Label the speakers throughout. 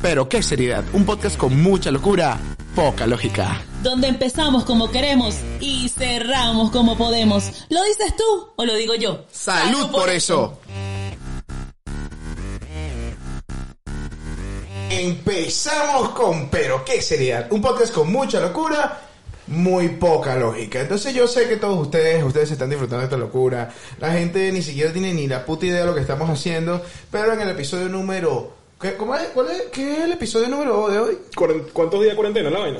Speaker 1: Pero qué seriedad, un podcast con mucha locura, poca lógica.
Speaker 2: Donde empezamos como queremos y cerramos como podemos. ¿Lo dices tú o lo digo yo?
Speaker 1: ¡Salud por eso! Empezamos con Pero qué seriedad, un podcast con mucha locura, muy poca lógica. Entonces yo sé que todos ustedes, ustedes están disfrutando de esta locura. La gente ni siquiera tiene ni la puta idea de lo que estamos haciendo, pero en el episodio número ¿Qué, cómo es, cuál es, ¿Qué es el episodio número de hoy?
Speaker 3: ¿Cuántos días de cuarentena la vaina?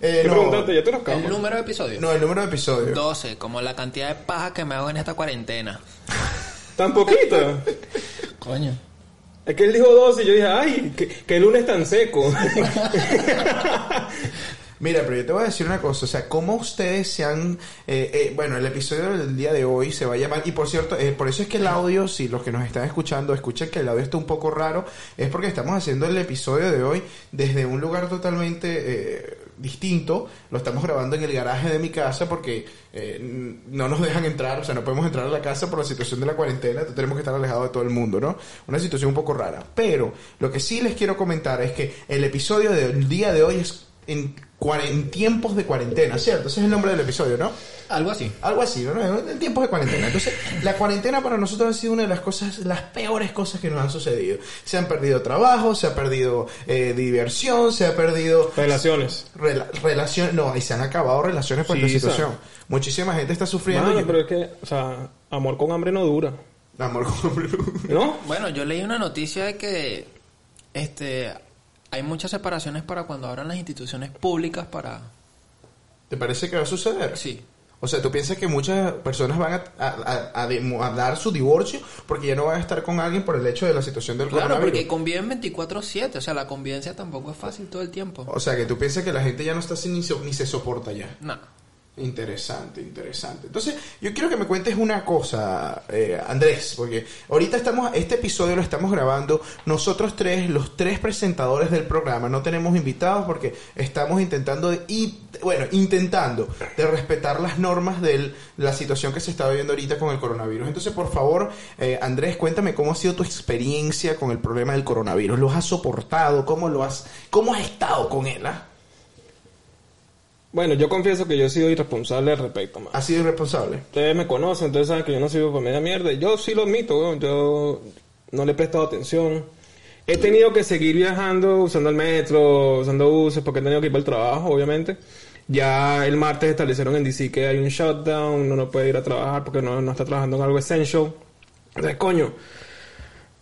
Speaker 1: Eh,
Speaker 3: ¿Qué
Speaker 1: no,
Speaker 3: preguntaste? ¿Ya te los
Speaker 4: ¿El número de episodios?
Speaker 1: no, el número de episodios.
Speaker 4: 12, como la cantidad de paja que me hago en esta cuarentena.
Speaker 3: ¿Tan poquito?
Speaker 4: Coño.
Speaker 3: Es que él dijo 12 y yo dije, ay, que, que el lunes tan seco.
Speaker 1: Mira, pero yo te voy a decir una cosa, o sea, cómo ustedes se han, eh, eh, bueno, el episodio del día de hoy se va a llamar, y por cierto, eh, por eso es que el audio, si los que nos están escuchando escuchan que el audio está un poco raro, es porque estamos haciendo el episodio de hoy desde un lugar totalmente eh, distinto, lo estamos grabando en el garaje de mi casa porque no nos dejan entrar, o sea, no podemos entrar a la casa por la situación de la cuarentena, tenemos que estar alejados de todo el mundo, ¿no? Una situación un poco rara, pero lo que sí les quiero comentar es que el episodio del día de hoy es en, en tiempos de cuarentena, ¿cierto? Ese es el nombre del episodio, ¿no?
Speaker 4: Algo así.
Speaker 1: Algo así, ¿no? En tiempos de cuarentena. Entonces, la cuarentena para nosotros ha sido una de las cosas, las peores cosas que nos han sucedido. Se han perdido trabajo, se ha perdido eh, diversión, se ha perdido
Speaker 3: Relaciones.
Speaker 1: rela- relaciones, no, y se han acabado relaciones por
Speaker 3: Sí,
Speaker 1: esta situación. Muchísima gente está sufriendo.
Speaker 3: Mano,
Speaker 1: y-
Speaker 3: pero es que, o sea, amor con hambre no dura.
Speaker 1: Amor con hombre.
Speaker 3: ¿No?
Speaker 4: Bueno, yo leí una noticia de que este hay muchas separaciones para cuando abran las instituciones públicas para...
Speaker 1: ¿Te parece que va a suceder?
Speaker 4: Sí.
Speaker 1: O sea, ¿tú piensas que muchas personas van a, a- a- a demo- a dar su divorcio porque ya no van a estar con alguien por el hecho de la situación del
Speaker 4: Claro,
Speaker 1: coronavirus?
Speaker 4: porque conviven 24/7, o sea, la convivencia tampoco es fácil todo el tiempo.
Speaker 1: O sea, que tú piensas que la gente ya no está así ni se, ni se soporta ya.
Speaker 4: No.
Speaker 1: Interesante, interesante. Entonces, yo quiero que me cuentes una cosa, eh, Andrés, porque ahorita estamos, este episodio lo estamos grabando nosotros tres, los tres presentadores del programa, no tenemos invitados porque estamos intentando, y, bueno, intentando de respetar las normas de la situación que se está viviendo ahorita con el coronavirus. Entonces, por favor, eh, Andrés, cuéntame cómo ha sido tu experiencia con el problema del coronavirus. ¿Lo has soportado? ¿Cómo lo has, cómo has estado con él? ah?
Speaker 3: Bueno, yo confieso que yo he sido irresponsable al respecto, man.
Speaker 1: ¿Has sido irresponsable?
Speaker 3: Ustedes me conocen, entonces saben que yo no sirvo para media mierda. Yo sí lo admito, weón. Yo no le he prestado atención. He tenido que seguir viajando, usando el metro, usando buses, porque he tenido que ir para el trabajo, obviamente. Ya el martes establecieron en DC que hay un shutdown, uno no puede ir a trabajar porque no, no está trabajando en algo essential. Entonces, coño,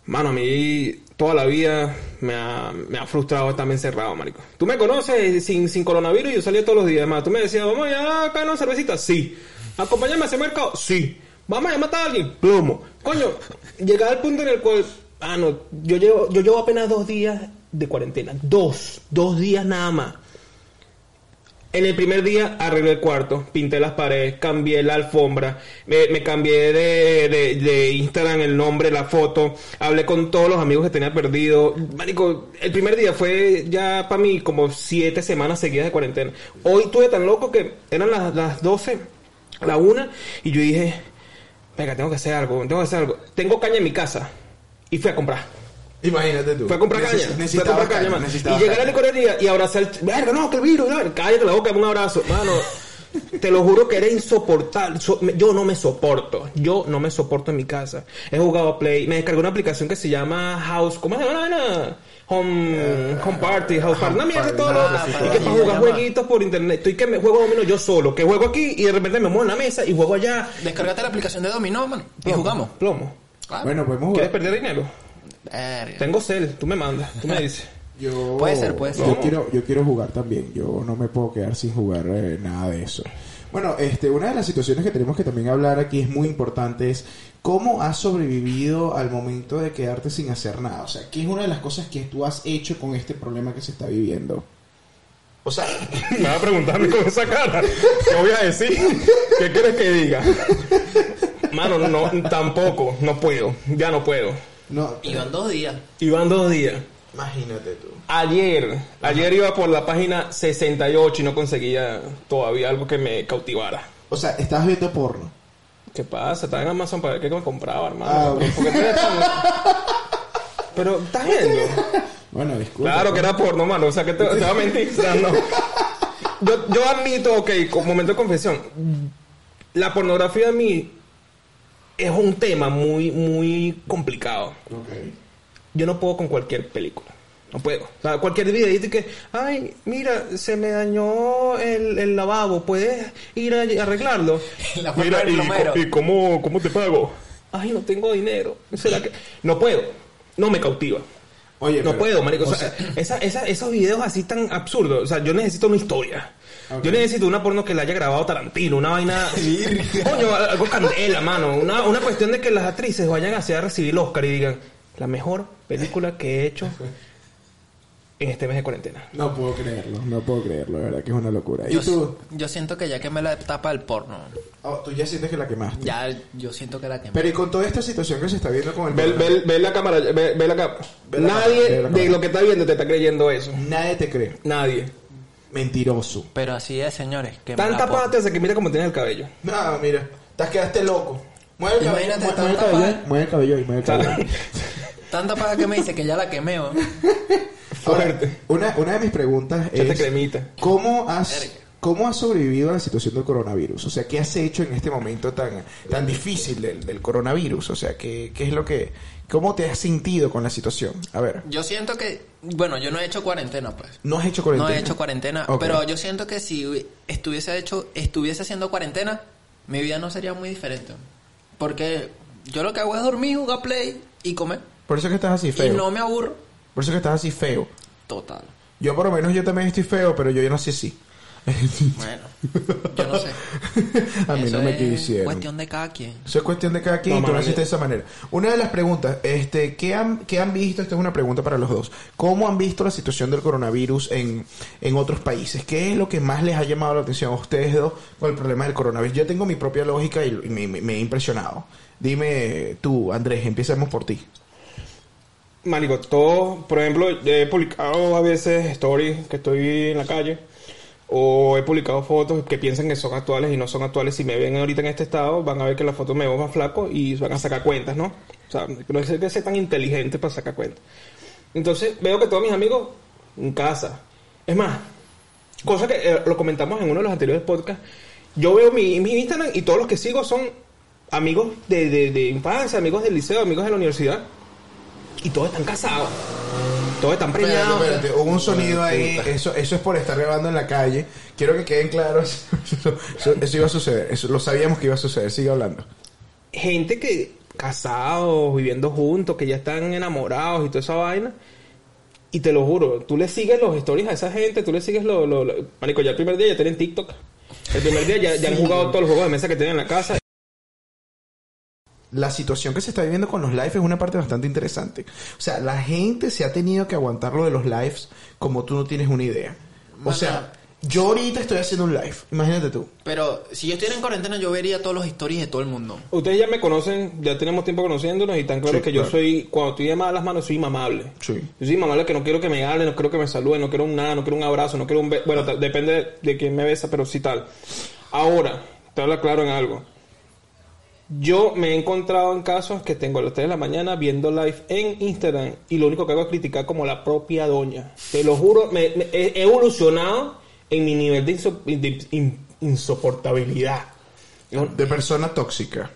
Speaker 3: mano, a mí toda la vida me ha, me ha frustrado estarme encerrado, marico. Tú me conoces sin, sin coronavirus y yo salía todos los días, más. Tú me decías, vamos allá acá una cervecita, sí. Acompáñame a ese mercado, sí. Vamos a matar a alguien, plomo. Coño, llegar al punto en el cual, ah, no, yo llevo, yo llevo apenas dos días de cuarentena. Dos, dos días nada más. En el primer día arreglé el cuarto, pinté las paredes, cambié la alfombra, me, cambié de, de, de Instagram el nombre, la foto, hablé con todos los amigos que tenía perdido. Marico, el primer día fue ya para mí como siete semanas seguidas de cuarentena. Hoy estuve tan loco que eran las, las 12, la una, y yo dije, venga, tengo que hacer algo, tengo que hacer algo. Tengo caña en mi casa. Y fui a comprar.
Speaker 1: Imagínate tú.
Speaker 3: Fue a comprar
Speaker 1: Neces-
Speaker 3: caña. Fue a
Speaker 1: necesitaba
Speaker 3: comprar caña,
Speaker 1: caña,
Speaker 3: man.
Speaker 1: necesitaba
Speaker 3: Y llegar a la licorería y abrazar el... Verga, no, que el virus. no, cállate la boca, un abrazo. Mano, te lo juro que era insoportable. Yo no me soporto. Yo no me soporto en mi casa. He jugado a Play. Me descargué una aplicación que se llama House... ¿Cómo se llama? No, Home, home Party, House Party. Una mierda todo loco.
Speaker 1: sí,
Speaker 3: Y que para jugar jueguitos por internet. Estoy que me juego domino yo solo. Que juego aquí y de repente me muevo en la mesa y juego allá.
Speaker 4: Descárgate la aplicación de Dominó, mano. Y
Speaker 3: Plomo,
Speaker 4: jugamos.
Speaker 3: Plomo.
Speaker 4: Claro.
Speaker 1: Bueno, podemos
Speaker 3: ¿Quieres
Speaker 1: jugar.
Speaker 3: perder dinero?
Speaker 4: Verga.
Speaker 3: Tengo cel. Tú me mandas. Tú me dices.
Speaker 1: Yo,
Speaker 4: Puede ser, puede ser.
Speaker 1: Yo quiero, yo quiero jugar también. Yo no me puedo quedar sin jugar eh, nada de eso. Bueno, este, una de las situaciones que tenemos que también hablar aquí es muy importante es cómo has sobrevivido al momento de quedarte sin hacer nada. O sea, ¿qué es una de las cosas que tú has hecho con este problema que se está viviendo? O sea,
Speaker 3: Me va a preguntarme con esa cara. ¿Qué voy a decir? ¿Qué quieres que diga? Mano, no, tampoco. No puedo. Ya no puedo.
Speaker 1: No,
Speaker 4: Iban dos días.
Speaker 3: Iban dos días.
Speaker 1: imagínate tú.
Speaker 3: Ayer, ayer iba por la página 68 y no conseguía todavía algo que me cautivara.
Speaker 1: O sea, estás viendo porno.
Speaker 3: ¿Qué pasa? Estaba en Amazon para ver qué me compraba, hermano.
Speaker 1: Ah, ok.
Speaker 3: Porque tú eres tan- Pero, ¿estás viendo?
Speaker 1: Bueno, disculpa.
Speaker 3: Claro que era porno, mano. O sea, que te, te va a mentir. O sea, no. Yo, yo admito, ok, con momento de confesión. La pornografía a mí es un tema muy, muy complicado. Yo no puedo con cualquier película. No puedo. O sea, cualquier video dice que, ay, mira, se me dañó el, el lavabo, ¿puedes ir a, a arreglarlo?
Speaker 4: La
Speaker 3: mira, ¿y, cómo, cómo te pago? Ay, no tengo dinero. ¿Será que...? No puedo. No me cautiva.
Speaker 1: Oye,
Speaker 3: No
Speaker 1: pero-
Speaker 3: puedo, marico. O
Speaker 1: o
Speaker 3: sea, esa- esa- esos videos así tan absurdos. O sea, yo necesito una historia. Yo necesito una porno que la haya grabado Tarantino, una vaina. Coño, algo candela, mano. Una, una cuestión de que las actrices vayan hacia a recibir el Oscar y digan, la mejor película que he hecho en este mes de cuarentena.
Speaker 1: No puedo creerlo, no puedo creerlo, de verdad que es una locura. ¿Y
Speaker 4: Yo,
Speaker 1: tú?
Speaker 4: yo siento que ya quemé la etapa del porno.
Speaker 1: Oh, tú ya sientes que la quemaste.
Speaker 4: Ya yo siento que la quemé.
Speaker 1: Pero y con toda esta situación que se está viendo con el
Speaker 3: Ve, ve- ve la cámara, ve, ve la cámara.
Speaker 1: La
Speaker 3: Nadie
Speaker 1: cámara, ve la
Speaker 3: de lo que está viendo te está creyendo eso.
Speaker 1: Nadie te cree.
Speaker 3: Nadie.
Speaker 1: Mentiroso.
Speaker 4: Pero así es, señores. quemé
Speaker 3: Tan
Speaker 4: la porno.
Speaker 3: tapate hasta que mira cómo tienes el cabello.
Speaker 1: No, mira, te has quedaste loco. Mueve el cabello,
Speaker 4: Imagínate,
Speaker 1: mueve, mueve el
Speaker 4: tanta
Speaker 1: cabello, mueve el cabello ahí, mueve el cabello.
Speaker 4: Tanta paja que me dice que ya la quemé.
Speaker 1: Ahora,
Speaker 3: Fuerte.
Speaker 1: una, una de mis preguntas es
Speaker 3: cremita.
Speaker 1: ¿cómo has,
Speaker 4: Verga.
Speaker 1: ¿Cómo has sobrevivido a la situación del coronavirus? O sea, ¿qué has hecho en este momento tan, tan difícil del, del coronavirus? O sea, ¿qué, ¿qué es lo que... ¿Cómo te has sentido con la situación? A ver,
Speaker 4: Yo siento que, bueno, yo no he hecho cuarentena, pues.
Speaker 1: ¿no has hecho cuarentena?
Speaker 4: No he hecho cuarentena, pero yo siento que si estuviese hecho, estuviese haciendo cuarentena, mi vida no sería muy diferente. Porque yo lo que hago es dormir, jugar play y comer.
Speaker 1: Por eso es que estás así
Speaker 4: Y
Speaker 1: feo.
Speaker 4: no me aburro.
Speaker 1: Por eso es que estás así feo.
Speaker 4: Total.
Speaker 1: Yo por lo menos yo también estoy feo, pero yo, yo nací así.
Speaker 4: Bueno, yo no sé.
Speaker 1: A mí
Speaker 4: Eso
Speaker 1: no me
Speaker 4: es
Speaker 1: quisieron.
Speaker 4: cuestión de cada quien.
Speaker 1: Eso es cuestión de cada quien
Speaker 3: No,
Speaker 1: y tú naciste de esa manera. Una de las preguntas, este, ¿qué han, qué han visto? Esta es una pregunta para los dos. ¿Cómo han visto la situación del coronavirus en, en otros países? ¿Qué es lo que más les ha llamado la atención a ustedes dos con el problema del coronavirus? Yo tengo mi propia lógica y, y me, me- me he impresionado. Dime tú, Andrés, empecemos por ti.
Speaker 3: Marico, todo, por ejemplo, he publicado a veces stories que estoy en la calle o he publicado fotos que piensan que son actuales y no son actuales. Si me ven ahorita en este estado, van a ver que la foto me veo más flaco y van a sacar cuentas, ¿no? O sea, no es que sea tan inteligente para sacar cuentas. Entonces, veo que todos mis amigos en casa. Es más, cosa que eh, lo comentamos en uno de los anteriores podcasts. Yo veo mi, mi Instagram y todos los que sigo son amigos de, de, de infancia, amigos del liceo, amigos de la universidad. Y todos están casados. Todos están
Speaker 1: Espérate,
Speaker 3: preñados.
Speaker 1: espérate, hubo un sonido ahí, eso, eso es por estar grabando en la calle. Quiero que queden claros, eso, eso- eso iba a suceder, eso lo sabíamos que iba a suceder, sigue hablando.
Speaker 3: Gente que casados, viviendo juntos, que ya están enamorados y toda esa vaina. Y te lo juro, tú le sigues los stories a esa gente, tú le sigues lo, lo, lo- Marico, ya el primer día ya tienen TikTok. El primer día ya, ya han jugado todos los juegos de mesa que tienen en la casa.
Speaker 1: La situación que se está viviendo con los lives es una parte bastante interesante. O sea, la gente se ha tenido que aguantar lo de los lives como tú no tienes una idea. O sea, yo ahorita estoy haciendo un live, imagínate tú.
Speaker 4: Pero si yo estuviera en cuarentena, yo vería todos los stories de todo el mundo.
Speaker 3: Ustedes ya me conocen, ya tenemos tiempo conociéndonos y tan claro
Speaker 1: Sí,
Speaker 3: que yo soy, cuando estoy de malas manos, soy mamable.
Speaker 1: Sí.
Speaker 3: Yo soy mamable que no quiero que me hablen, no quiero que me saluden, no quiero un nada, no quiero un abrazo, no quiero un beso. Bueno, ta- depende de, quién me besa, pero sí tal. Ahora, te hablo claro en algo. Yo me he encontrado en casos que tengo a las 3 de la mañana viendo live en Instagram y lo único que hago es criticar como la propia doña. Te lo juro, me, me- he evolucionado en mi nivel de, inso- de in- insoportabilidad.
Speaker 1: De persona tóxica.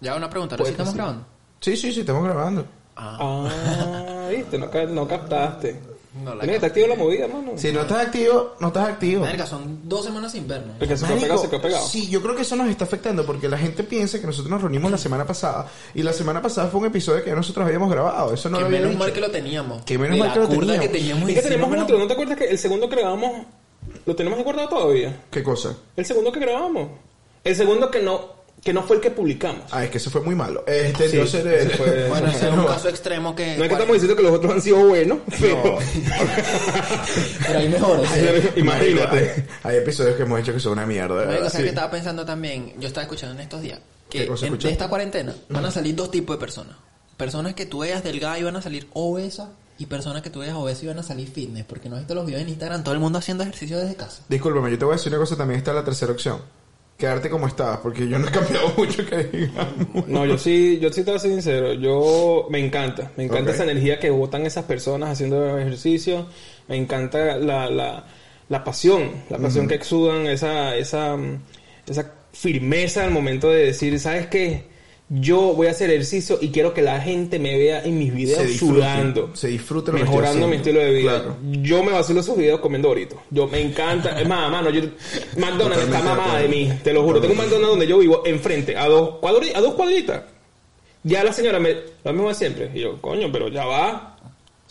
Speaker 4: Ya una pregunta, ¿ahora sí estamos grabando?
Speaker 1: Sí, sí, sí, estamos grabando.
Speaker 3: Ah, viste, no, no captaste.
Speaker 4: No la
Speaker 3: Tienes que estar activo la movida, mano.
Speaker 1: Si no estás activo, no estás activo.
Speaker 4: Verga, son dos semanas sin vernos.
Speaker 3: El que se quedó
Speaker 1: Marico,
Speaker 3: pegado, se quedó pegado.
Speaker 1: Sí, yo creo que eso nos está afectando porque la gente piensa que nosotros nos reunimos la semana pasada y la semana pasada fue un episodio que nosotros habíamos grabado. Eso no
Speaker 4: que
Speaker 1: lo había
Speaker 4: menos
Speaker 1: dicho.
Speaker 4: mal que lo teníamos.
Speaker 1: Que menos
Speaker 4: De
Speaker 1: mal
Speaker 4: la
Speaker 1: que lo
Speaker 4: curda
Speaker 1: teníamos.
Speaker 4: que teníamos
Speaker 3: Es que tenemos
Speaker 4: encima,
Speaker 3: otro, ¿no te acuerdas que el segundo que grabamos lo tenemos guardado todavía?
Speaker 1: ¿Qué cosa?
Speaker 3: El segundo que grabamos. El segundo que no que no fue el que publicamos.
Speaker 1: Ah, es que eso fue muy malo. Este,
Speaker 3: Sí,
Speaker 1: entonces,
Speaker 3: ese fue-
Speaker 4: Bueno, ese es un caso extremo que...
Speaker 3: No es que estamos diciendo que los otros han sido buenos, pero
Speaker 4: Pero hay mejores.
Speaker 3: imagínate.
Speaker 1: Hay, hay episodios que hemos hecho que son una mierda.
Speaker 4: Una cosa
Speaker 3: Sí.
Speaker 4: que estaba pensando también, yo estaba escuchando en estos días,
Speaker 1: ¿Qué
Speaker 4: que en- de esta cuarentena van a salir dos tipos de personas. Personas que tú veas delgadas y van a salir obesas y personas que tú veas obesas y van a salir fitness. Porque no has visto los videos en Instagram, todo el mundo haciendo ejercicio desde casa.
Speaker 1: Discúlpame, yo te voy a decir una cosa también. Está la tercera opción. Quedarte como estabas, porque yo no he cambiado mucho que digamos.
Speaker 3: No, yo sí, yo sí te voy a ser sincero. Yo me encanta, me encanta esa energía que botan esas personas haciendo ejercicio. Me encanta la, la, la pasión, la pasión que exudan, esa, esa, esa firmeza al momento de decir, ¿sabes qué? Yo voy a hacer ejercicio y quiero que la gente me vea en mis videos
Speaker 1: disfrute,
Speaker 3: sudando.
Speaker 1: se disfrute lo
Speaker 3: Mejorando mi estilo de vida.
Speaker 1: Claro.
Speaker 3: Yo me vacilo esos videos comiendo Doritos. Yo me encanta. Es más, mano, yo, McDonald's está mamada
Speaker 1: de
Speaker 3: mí. Te lo juro. Tengo un McDonald's donde yo vivo enfrente, a dos, cuadri- a dos cuadritas. Ya la señora me. Lo mismo de siempre. Y yo, coño, pero ya va.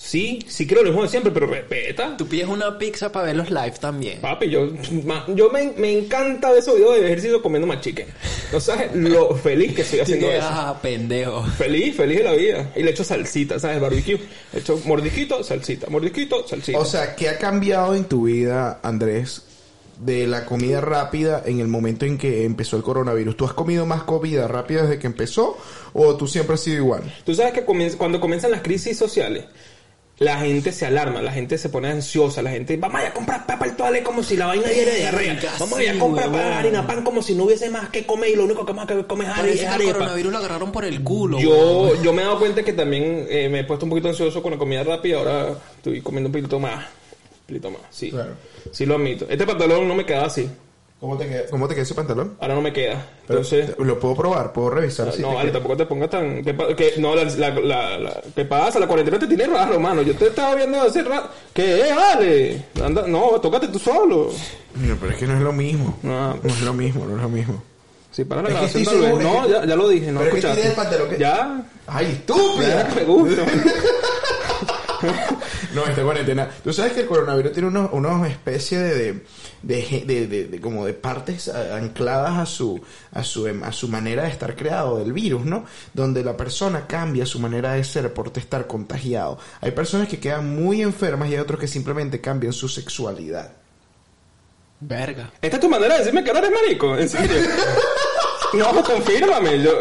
Speaker 3: Sí, sí creo lo mismo de siempre, pero respeta.
Speaker 4: Tú pides una pizza para ver los live también.
Speaker 3: Papi, yo, ma- yo me, me encanta ver esos videos de ejercicio comiendo más chicken. No sabes lo feliz que estoy haciendo eso.
Speaker 4: Ah, pendejo.
Speaker 3: Feliz, feliz de la vida. Y le echo salsita, ¿sabes? Barbecue. Le echo mordisquito, salsita. Mordisquito, salsita.
Speaker 1: O sea, ¿qué ha cambiado en tu vida, Andrés, de la comida rápida en el momento en que empezó el coronavirus? ¿Tú has comido más comida rápida desde que empezó o tú siempre has sido igual?
Speaker 3: Tú sabes que comien- cuando comienzan las crisis sociales, la gente se alarma, la gente se pone ansiosa, la gente, vamos a ir a comprar papa al toale como si la vaina diera diarrea. Vamos a ir a
Speaker 4: sí,
Speaker 3: comprar harina pan como si no hubiese más que comer y lo único que más que comer es
Speaker 4: que el coronavirus lo agarraron por el culo.
Speaker 3: Yo, yo me he dado cuenta que también eh, me he puesto un poquito ansioso con la comida rápida, ahora estoy comiendo un poquito más. Un poquito más, sí.
Speaker 1: Claro.
Speaker 3: Sí lo admito. Este pantalón no me queda así,
Speaker 1: ¿Cómo te queda, cómo te queda ese pantalón?
Speaker 3: ahora no me queda.
Speaker 1: Pero,
Speaker 3: Entonces...
Speaker 1: ¿Lo puedo probar? ¿Puedo revisar? si
Speaker 3: no,
Speaker 1: te
Speaker 3: vale,
Speaker 1: queda?
Speaker 3: tampoco te pongas tan... Que- no, la, la, la, la- ¿qué pasa? La cuarentena te tiene raro, mano. Yo te estaba viendo hace rato... ¿Qué? Eh, vale. Anda, no, tócate tú solo.
Speaker 1: No, pero es que no es lo mismo.
Speaker 3: No.
Speaker 1: No es lo mismo, no es lo mismo.
Speaker 3: Sí, para la
Speaker 1: Es
Speaker 3: grabación tal vez. No,
Speaker 1: es que-
Speaker 3: ya, ya lo dije, no
Speaker 1: Pero es que
Speaker 3: escuchaste.
Speaker 1: tiene el pantalón que-
Speaker 3: Ya,
Speaker 1: ¡Ay,
Speaker 3: ya
Speaker 1: estúpida!
Speaker 3: me gusta.
Speaker 1: No, esta cuarentena. Tú sabes que el coronavirus tiene unos, unos especie de, de, de, ge- de- de- de- como de partes a- ancladas a su, a su, em- a su manera de estar creado del virus, ¿no? Donde la persona cambia su manera de ser por estar contagiado. Hay personas que quedan muy enfermas y hay otros que simplemente cambian su sexualidad.
Speaker 4: Verga.
Speaker 3: Esta es tu manera de decirme que no eres marico, en serio. No, confírmame. Yo,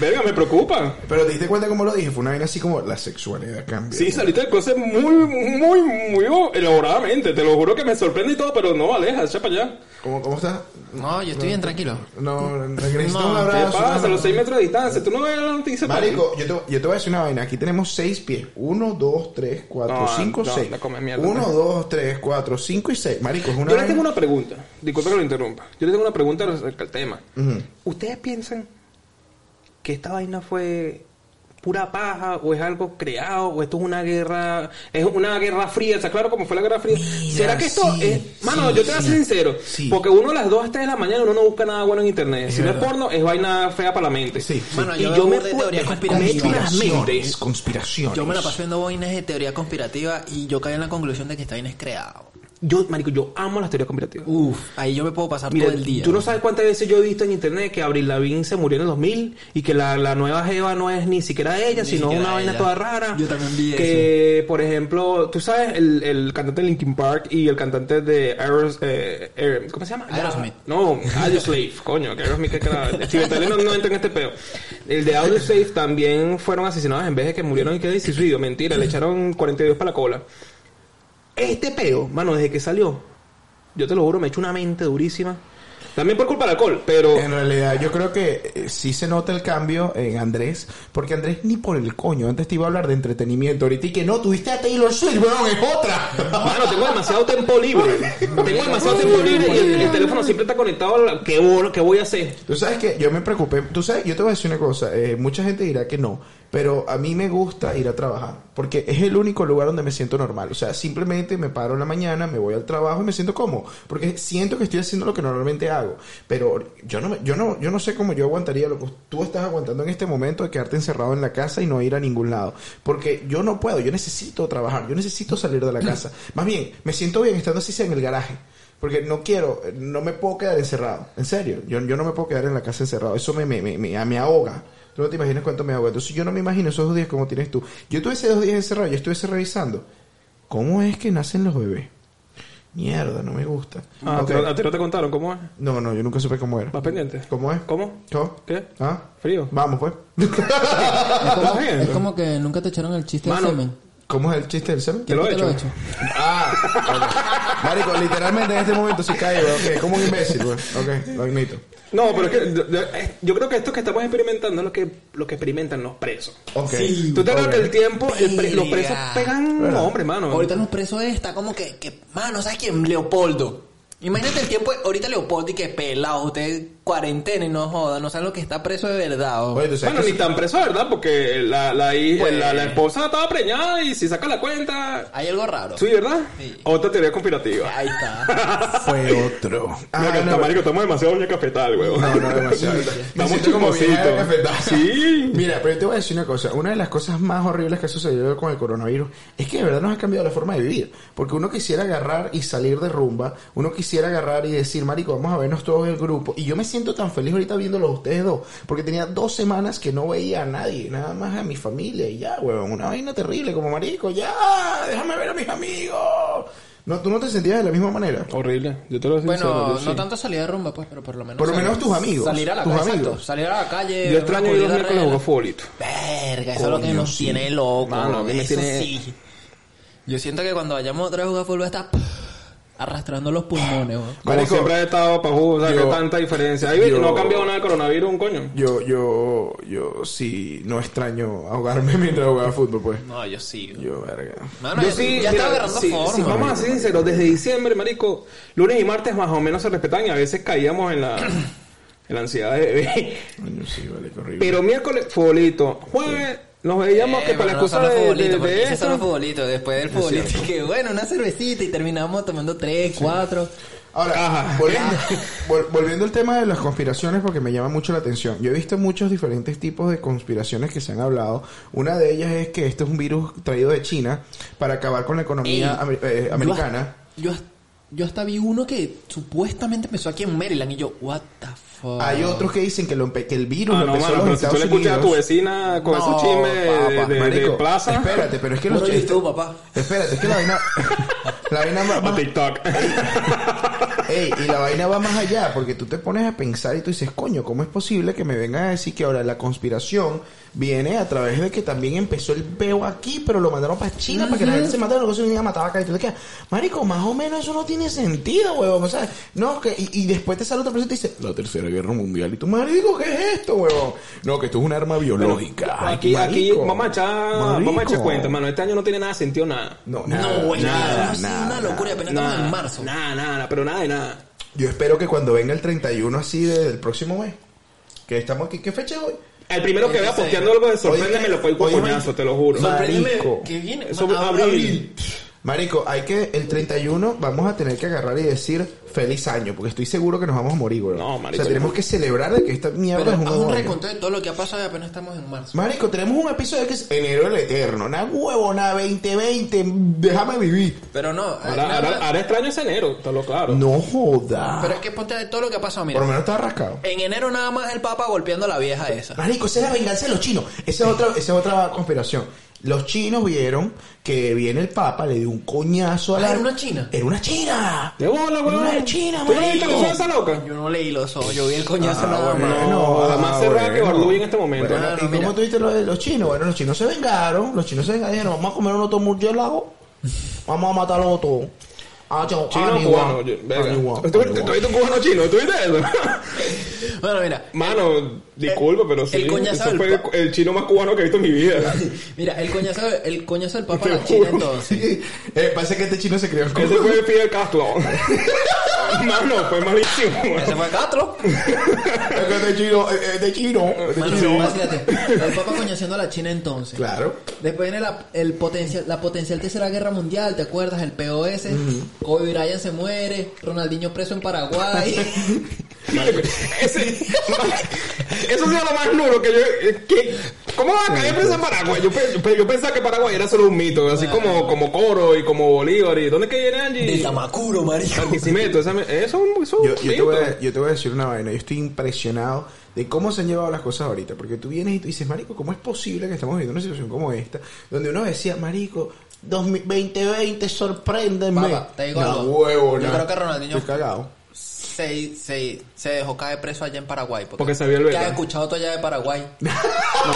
Speaker 3: verga, me preocupa.
Speaker 1: Pero te diste cuenta cómo lo dije, fue una vaina así como la sexualidad cambia.
Speaker 3: Sí, saliste de cosas muy, muy, muy elaboradamente. Te lo juro que me sorprende y todo, pero no, aleja, echa para allá.
Speaker 1: ¿Cómo, cómo estás?
Speaker 4: No, yo estoy bien tranquilo.
Speaker 1: No, necesito
Speaker 4: No,
Speaker 1: un
Speaker 3: ¿Qué
Speaker 1: abrazo.
Speaker 3: pasa?
Speaker 1: no,
Speaker 3: A los
Speaker 1: no.
Speaker 3: 6 metros de distancia. ¿Tú no ves la noticia?
Speaker 1: Marico, yo te, yo te voy a decir una vaina. Aquí tenemos seis pies. Uno, dos, tres, cuatro,
Speaker 3: No,
Speaker 1: cinco,
Speaker 3: no,
Speaker 1: seis.
Speaker 3: mierda,
Speaker 1: Uno, dos, tres, cuatro, cinco y seis. Marico, es una
Speaker 3: Yo
Speaker 1: vaina-
Speaker 3: tengo una pregunta. Disculpa que lo interrumpa. Yo les tengo una pregunta acerca del tema.
Speaker 1: Ujú.
Speaker 3: ¿Ustedes piensan que esta vaina fue pura paja o es algo creado o esto es una guerra es una guerra fría está claro cómo fue la guerra fría
Speaker 1: Mira,
Speaker 3: será que esto
Speaker 1: sí,
Speaker 3: es mano
Speaker 1: sí,
Speaker 3: yo te voy a ser sincero
Speaker 1: Sí.
Speaker 3: porque uno a las 2 3 de la mañana uno no busca nada bueno en internet
Speaker 1: Es
Speaker 3: si no es porno es vaina fea para la mente
Speaker 1: Sí, sí.
Speaker 4: Mano,
Speaker 3: y
Speaker 4: yo
Speaker 3: yo
Speaker 4: veo
Speaker 3: me
Speaker 4: de teoría conspirativa.
Speaker 1: Conspiraciones, conspiraciones.
Speaker 4: Yo me la paso viendo boinas de teoría conspirativa y yo caí en la conclusión de que está bien es creado.
Speaker 3: Yo marico yo amo las teorías conspirativas
Speaker 4: Uf, ahí yo me puedo pasar
Speaker 3: Mira,
Speaker 4: todo el día.
Speaker 3: tú no sabes cuántas veces yo he visto en internet que Abril Lavigne se murió en el 2000 y que la, la nueva Jeva no es ni siquiera ella,
Speaker 4: Ni
Speaker 3: sino
Speaker 4: siquiera
Speaker 3: una vaina
Speaker 4: ella.
Speaker 3: toda rara.
Speaker 4: Yo también vi
Speaker 3: Que, por ejemplo, tú sabes, el, el cantante de Linkin Park y el cantante de Aeros, eh, Aer- ¿cómo se llama?
Speaker 4: Aerosmith.
Speaker 3: No, Audioslave, coño, que Aerosmith que era... Steven Tyler no, no entra en este peo. El de Audioslave también fueron asesinados en vez de que murieron y que suicidio. Mentira, le echaron 42 para la cola. Este peo, mano, desde que salió, yo te lo juro, me he hecho una mente durísima. También por culpa del alcohol, pero...
Speaker 1: En realidad, yo creo que eh, sí se nota el cambio en Andrés, porque Andrés ni por el coño, antes te iba a hablar de entretenimiento, ahorita y que no, tuviste a Taylor Swift, weón, es otra.
Speaker 3: Mano, tengo demasiado tiempo libre. Tengo demasiado tiempo libre y el, el teléfono siempre está conectado a la... ¿Qué, voy- qué voy a hacer?
Speaker 1: Tú sabes que yo me preocupé, tú sabes, yo te voy a decir una cosa, eh, mucha gente dirá que no, pero a mí me gusta ir a trabajar, porque es el único lugar donde me siento normal, o sea, simplemente me paro en la mañana, me voy al trabajo y me siento cómodo, porque siento que estoy haciendo lo que normalmente hago, pero yo no, me- yo no, yo no sé cómo yo aguantaría lo que tú estás aguantando en este momento de quedarte encerrado en la casa y no ir a ningún lado, porque yo no puedo, yo necesito trabajar, yo necesito salir de la casa, más bien, me siento bien estando así sea en el garaje. Porque no quiero, no me puedo quedar encerrado. En serio, yo, yo no me puedo quedar en la casa encerrado. Eso me, me, me, me, me ahoga. Tú no te imaginas cuánto me ahoga. Entonces yo no me imagino esos dos días como tienes tú. Yo tuve esos dos días encerrado, yo estuve revisando. ¿Cómo es que nacen los bebés? Mierda, no me gusta.
Speaker 3: Ah,
Speaker 1: Ok.
Speaker 3: ¿te- ¿A ti no te contaron cómo es?
Speaker 1: No, no, yo nunca supe cómo era.
Speaker 3: ¿Vas pendiente?
Speaker 1: ¿Cómo es?
Speaker 3: ¿Cómo?
Speaker 1: ¿Cómo?
Speaker 3: ¿Qué?
Speaker 1: ¿Ah?
Speaker 3: Frío.
Speaker 1: Vamos, pues.
Speaker 3: ¿Estás
Speaker 4: Es
Speaker 3: viendo?
Speaker 4: como que nunca te echaron el chiste
Speaker 3: Mano,
Speaker 4: de semen.
Speaker 1: ¿Cómo es el chiste del semen?
Speaker 3: Te lo he
Speaker 4: lo
Speaker 3: hecho.
Speaker 4: he hecho?
Speaker 1: Ah, ok. Marico, literalmente en este momento sí caigo, ok, como un imbécil, güey. Ok, lo admito.
Speaker 3: No, pero es que yo, eh, yo creo que esto que estamos experimentando es lo que, lo que experimentan los presos.
Speaker 1: Ok.
Speaker 3: Tú te das
Speaker 1: Ok.
Speaker 3: que el tiempo, el pre- los presos pegan,
Speaker 1: ¿Verdad?
Speaker 3: hombre, mano.
Speaker 4: Ahorita los presos está como que, que, mano, ¿sabes quién? Leopoldo. Imagínate el tiempo, ahorita Leopoldo y que pelado, usted cuarentena y no joda, no saben lo que está preso de verdad. o-
Speaker 1: Oye, tú sabes
Speaker 3: Bueno,
Speaker 1: que
Speaker 3: ni tan preso, ¿verdad? Porque la, la, hija-
Speaker 4: Pues-
Speaker 3: la, la esposa estaba preñada y si saca la cuenta...
Speaker 4: Hay algo raro.
Speaker 3: Sí, ¿verdad?
Speaker 4: Sí.
Speaker 3: Otra teoría conspirativa.
Speaker 4: Ahí está.
Speaker 1: fue otro.
Speaker 3: Mira,
Speaker 1: Ah,
Speaker 3: que
Speaker 1: no,
Speaker 3: está, marico, estamos demasiado uña cafetal, weón.
Speaker 1: No, no, demasiado.
Speaker 3: Estamos chismositos. Sí.
Speaker 1: Mira, pero yo te voy a decir una cosa. Una de las cosas más horribles que ha sucedido con el coronavirus es que de verdad nos ha cambiado la forma de vivir. Porque uno quisiera agarrar y salir de rumba. Uno quisiera agarrar y decir, marico, vamos a vernos todos el grupo. Y yo me siento tan feliz ahorita viéndolos a ustedes dos. Porque tenía dos semanas que no veía a nadie. Nada más a mi familia. Y ya, weón. Una vaina terrible como marico. Ya, déjame ver a mis amigos. No, ¿Tú no te sentías de la misma manera?
Speaker 3: Horrible. Yo te lo sincero,
Speaker 4: Bueno,
Speaker 3: sí.
Speaker 4: no tanto salir de rumba, pues, pero por lo menos.
Speaker 1: Por lo
Speaker 4: salir-
Speaker 1: menos tus amigos,
Speaker 4: Salir a la
Speaker 1: tus
Speaker 4: calle,
Speaker 1: amigos.
Speaker 4: exacto, Salir a la calle.
Speaker 3: Yo extraño ir los a
Speaker 4: corrida
Speaker 3: jugar futbolito.
Speaker 4: Verga, eso es lo que
Speaker 1: Coño,
Speaker 4: nos
Speaker 1: sí.
Speaker 4: tiene loco.
Speaker 3: Mano,
Speaker 4: eso
Speaker 3: tiene-
Speaker 4: sí. Yo siento que cuando vayamos otra vez a jugar fútbol está arrastrando los pulmones.
Speaker 3: Como
Speaker 1: Marico,
Speaker 3: siempre he estado para jugar, o sea,
Speaker 1: yo-
Speaker 3: que tanta diferencia. Ahí
Speaker 1: yo-
Speaker 3: no ha cambiado nada el coronavirus, un coño.
Speaker 1: Yo, yo, yo sí no extraño ahogarme mientras jugaba fútbol, pues.
Speaker 4: No, yo sí.
Speaker 1: Yo, verga.
Speaker 4: Mano,
Speaker 3: Yo
Speaker 4: ya,
Speaker 3: sí,
Speaker 4: ya
Speaker 3: mira,
Speaker 4: estaba agarrando
Speaker 3: sí,
Speaker 4: forma.
Speaker 3: sí, vamos a ser sinceros, desde diciembre, marico, lunes y martes más o menos se respetaban y a veces caíamos en la, en la ansiedad de
Speaker 1: sí, vale, qué horrible.
Speaker 3: Pero miércoles, futbolito. Jueves, nos veíamos que para la excusa de, de, de
Speaker 4: Eso
Speaker 3: eso.
Speaker 4: los futbolitos. Después del futbolito, y que bueno, una cervecita y terminamos tomando tres, cuatro.
Speaker 1: Ahora,
Speaker 3: Ajá.
Speaker 1: volviendo, vol- volviendo al tema de las conspiraciones, porque me llama mucho la atención. Yo he visto muchos diferentes tipos de conspiraciones que se han hablado. Una de ellas es que este es un virus traído de China para acabar con la economía
Speaker 4: Ey,
Speaker 1: amer- eh,
Speaker 4: yo
Speaker 1: americana.
Speaker 4: hasta- Yo, hasta- yo hasta vi uno que supuestamente empezó aquí en Maryland y yo, what the fuck.
Speaker 1: Hay otros que dicen que, lo empe- que el virus
Speaker 3: Ah,
Speaker 1: lo
Speaker 3: no,
Speaker 1: empezó
Speaker 3: mano,
Speaker 1: en los
Speaker 3: pero si tú
Speaker 1: Estados
Speaker 3: le escuchas a tu
Speaker 1: Unidos.
Speaker 3: vecina con
Speaker 4: No,
Speaker 3: esos chismes de,
Speaker 4: papá,
Speaker 3: de- de
Speaker 1: Marico,
Speaker 3: plaza
Speaker 1: Espérate, pero es que los
Speaker 4: papá.
Speaker 1: Espérate, es que la vaina... la vaina va-
Speaker 3: TikTok.
Speaker 1: Ey, y la vaina va más allá, porque tú te pones a pensar y tú dices, coño, ¿cómo es posible que me vengan a decir que ahora la conspiración viene a través de que también empezó el peo aquí, pero lo mandaron para China para que la gente se matara, luego se venía a matar acá y tú te quedas, marico, más o menos eso no tiene sentido, huevón, o sea, no, que, y, y después te sale otra persona y te dice, la tercera guerra mundial, y tú, marico, ¿qué es esto, huevón? No, que esto es un arma biológica. Ay,
Speaker 3: Aquí, aquí,
Speaker 1: marico,
Speaker 3: vamos a echar, vamos a echar
Speaker 1: marico.
Speaker 3: cuenta, mano. Este año no tiene nada sentido, nada.
Speaker 1: No,
Speaker 4: No,
Speaker 1: nada,
Speaker 4: güey,
Speaker 1: nada,
Speaker 4: no,
Speaker 1: nada,
Speaker 4: una locura,
Speaker 1: nada.
Speaker 4: apenas estamos en marzo.
Speaker 3: Nada, nada, nada, pero nada de
Speaker 1: Yo espero que cuando venga el 31 así de- del próximo mes, que estamos aquí, ¿qué fecha es hoy?
Speaker 3: El primero que vea posteando algo de
Speaker 1: Oye,
Speaker 3: sorprende me lo fue
Speaker 1: oye,
Speaker 3: coñazo, te lo juro.
Speaker 4: Sorpréndeme
Speaker 1: Marico.
Speaker 4: que viene.
Speaker 3: Eso abril.
Speaker 1: Marico, hay que, el 31 vamos a tener que agarrar y decir feliz año, porque estoy seguro que nos vamos a morir, güey.
Speaker 3: No, marico,
Speaker 1: O sea, tenemos que celebrar de que esta mierda
Speaker 4: Pero
Speaker 1: es un
Speaker 4: haz
Speaker 1: nuevo
Speaker 4: un de todo lo que ha pasado y apenas estamos en marzo.
Speaker 1: Marico, tenemos un episodio que es enero el eterno, una huevona 2020, déjame vivir.
Speaker 4: Pero no,
Speaker 3: Ahora, extraño ese enero, te lo claro.
Speaker 1: No joda.
Speaker 4: pero es que ponte de todo lo que ha pasado, mira.
Speaker 1: Por lo menos está rascado.
Speaker 4: En enero nada más el Papa golpeando a la vieja esa.
Speaker 1: Marico, esa es la venganza de los chinos. Esa es otra, esa es otra conspiración. Los chinos vieron que viene el Papa, le dio un coñazo a la...
Speaker 4: Ah, ¿era una china?
Speaker 1: Era una china.
Speaker 3: De bola,
Speaker 1: Era
Speaker 3: weón.
Speaker 1: una china,
Speaker 3: ¿Tú no viste son esa loca?
Speaker 4: Yo no leí los ojos, yo vi el coñazo
Speaker 1: Ah,
Speaker 4: nada
Speaker 1: bueno,
Speaker 4: más.
Speaker 3: No,
Speaker 1: ah,
Speaker 3: más cerrada que Barlubi en este momento.
Speaker 1: Bueno,
Speaker 4: Ah,
Speaker 1: ¿Y
Speaker 4: mira.
Speaker 1: cómo tuviste lo de los chinos? Bueno, los chinos se vengaron. Los chinos se vengaron. Dijeron, vamos a comer unos murciélagos. Vamos a matarlos todos. Ah, chao,
Speaker 3: Chino cubano. yo- verga.
Speaker 1: aniwa,
Speaker 3: ¿Tú
Speaker 1: aniwa.
Speaker 3: tú viste un cubano chino? ¿Tú viste eso?
Speaker 4: Bueno, mira,
Speaker 3: Mano, disculpa, pero sí.
Speaker 4: el coñazo del
Speaker 3: fue el, chino más cubano que he visto en mi vida.
Speaker 4: mira, el coñazo, el coñazo del Papa la China entonces.
Speaker 1: Sí, eh, parece que este chino se crió en
Speaker 3: Ese fue Fidel Castro. Mano, fue malísimo.
Speaker 4: Ese fue Castro.
Speaker 1: Es que este chino, eh, este chino, este
Speaker 4: Mano,
Speaker 1: chino.
Speaker 4: El Papa coñaciendo a la China entonces.
Speaker 1: Claro.
Speaker 4: Después viene la, el potencial, la potencial tercera guerra mundial, ¿te acuerdas? El POS, Kobe Bryant se muere, Ronaldinho preso en Paraguay.
Speaker 3: Ese, eso es lo más nulo que yo. Que, ¿Cómo va a caer preso en Paraguay? Yo, pe- yo, yo pensaba que Paraguay era solo un mito, así como, como Coro y como Bolívar. ¿Y dónde es que viene Angie?
Speaker 4: Del Tamacuro, marico.
Speaker 3: Eso es un, eso es
Speaker 1: Yo, yo, te voy a, yo te voy a decir una vaina. Yo estoy impresionado de cómo se han llevado las cosas ahorita. Porque tú vienes y tú dices, Marico, ¿cómo es posible que estamos viviendo una situación como esta? Donde uno decía, Marico, 2020, sorpréndeme.
Speaker 4: Papá, te digo
Speaker 1: no,
Speaker 4: algo.
Speaker 1: huevo,
Speaker 4: Yo
Speaker 1: no.
Speaker 4: creo que Ronaldinho-
Speaker 1: Estoy cagado.
Speaker 4: Se, se, se dejó caer preso allá en Paraguay.
Speaker 3: Porque sabía el
Speaker 4: ¿Qué
Speaker 3: beta.
Speaker 4: has escuchado tú allá de Paraguay? no, no, no.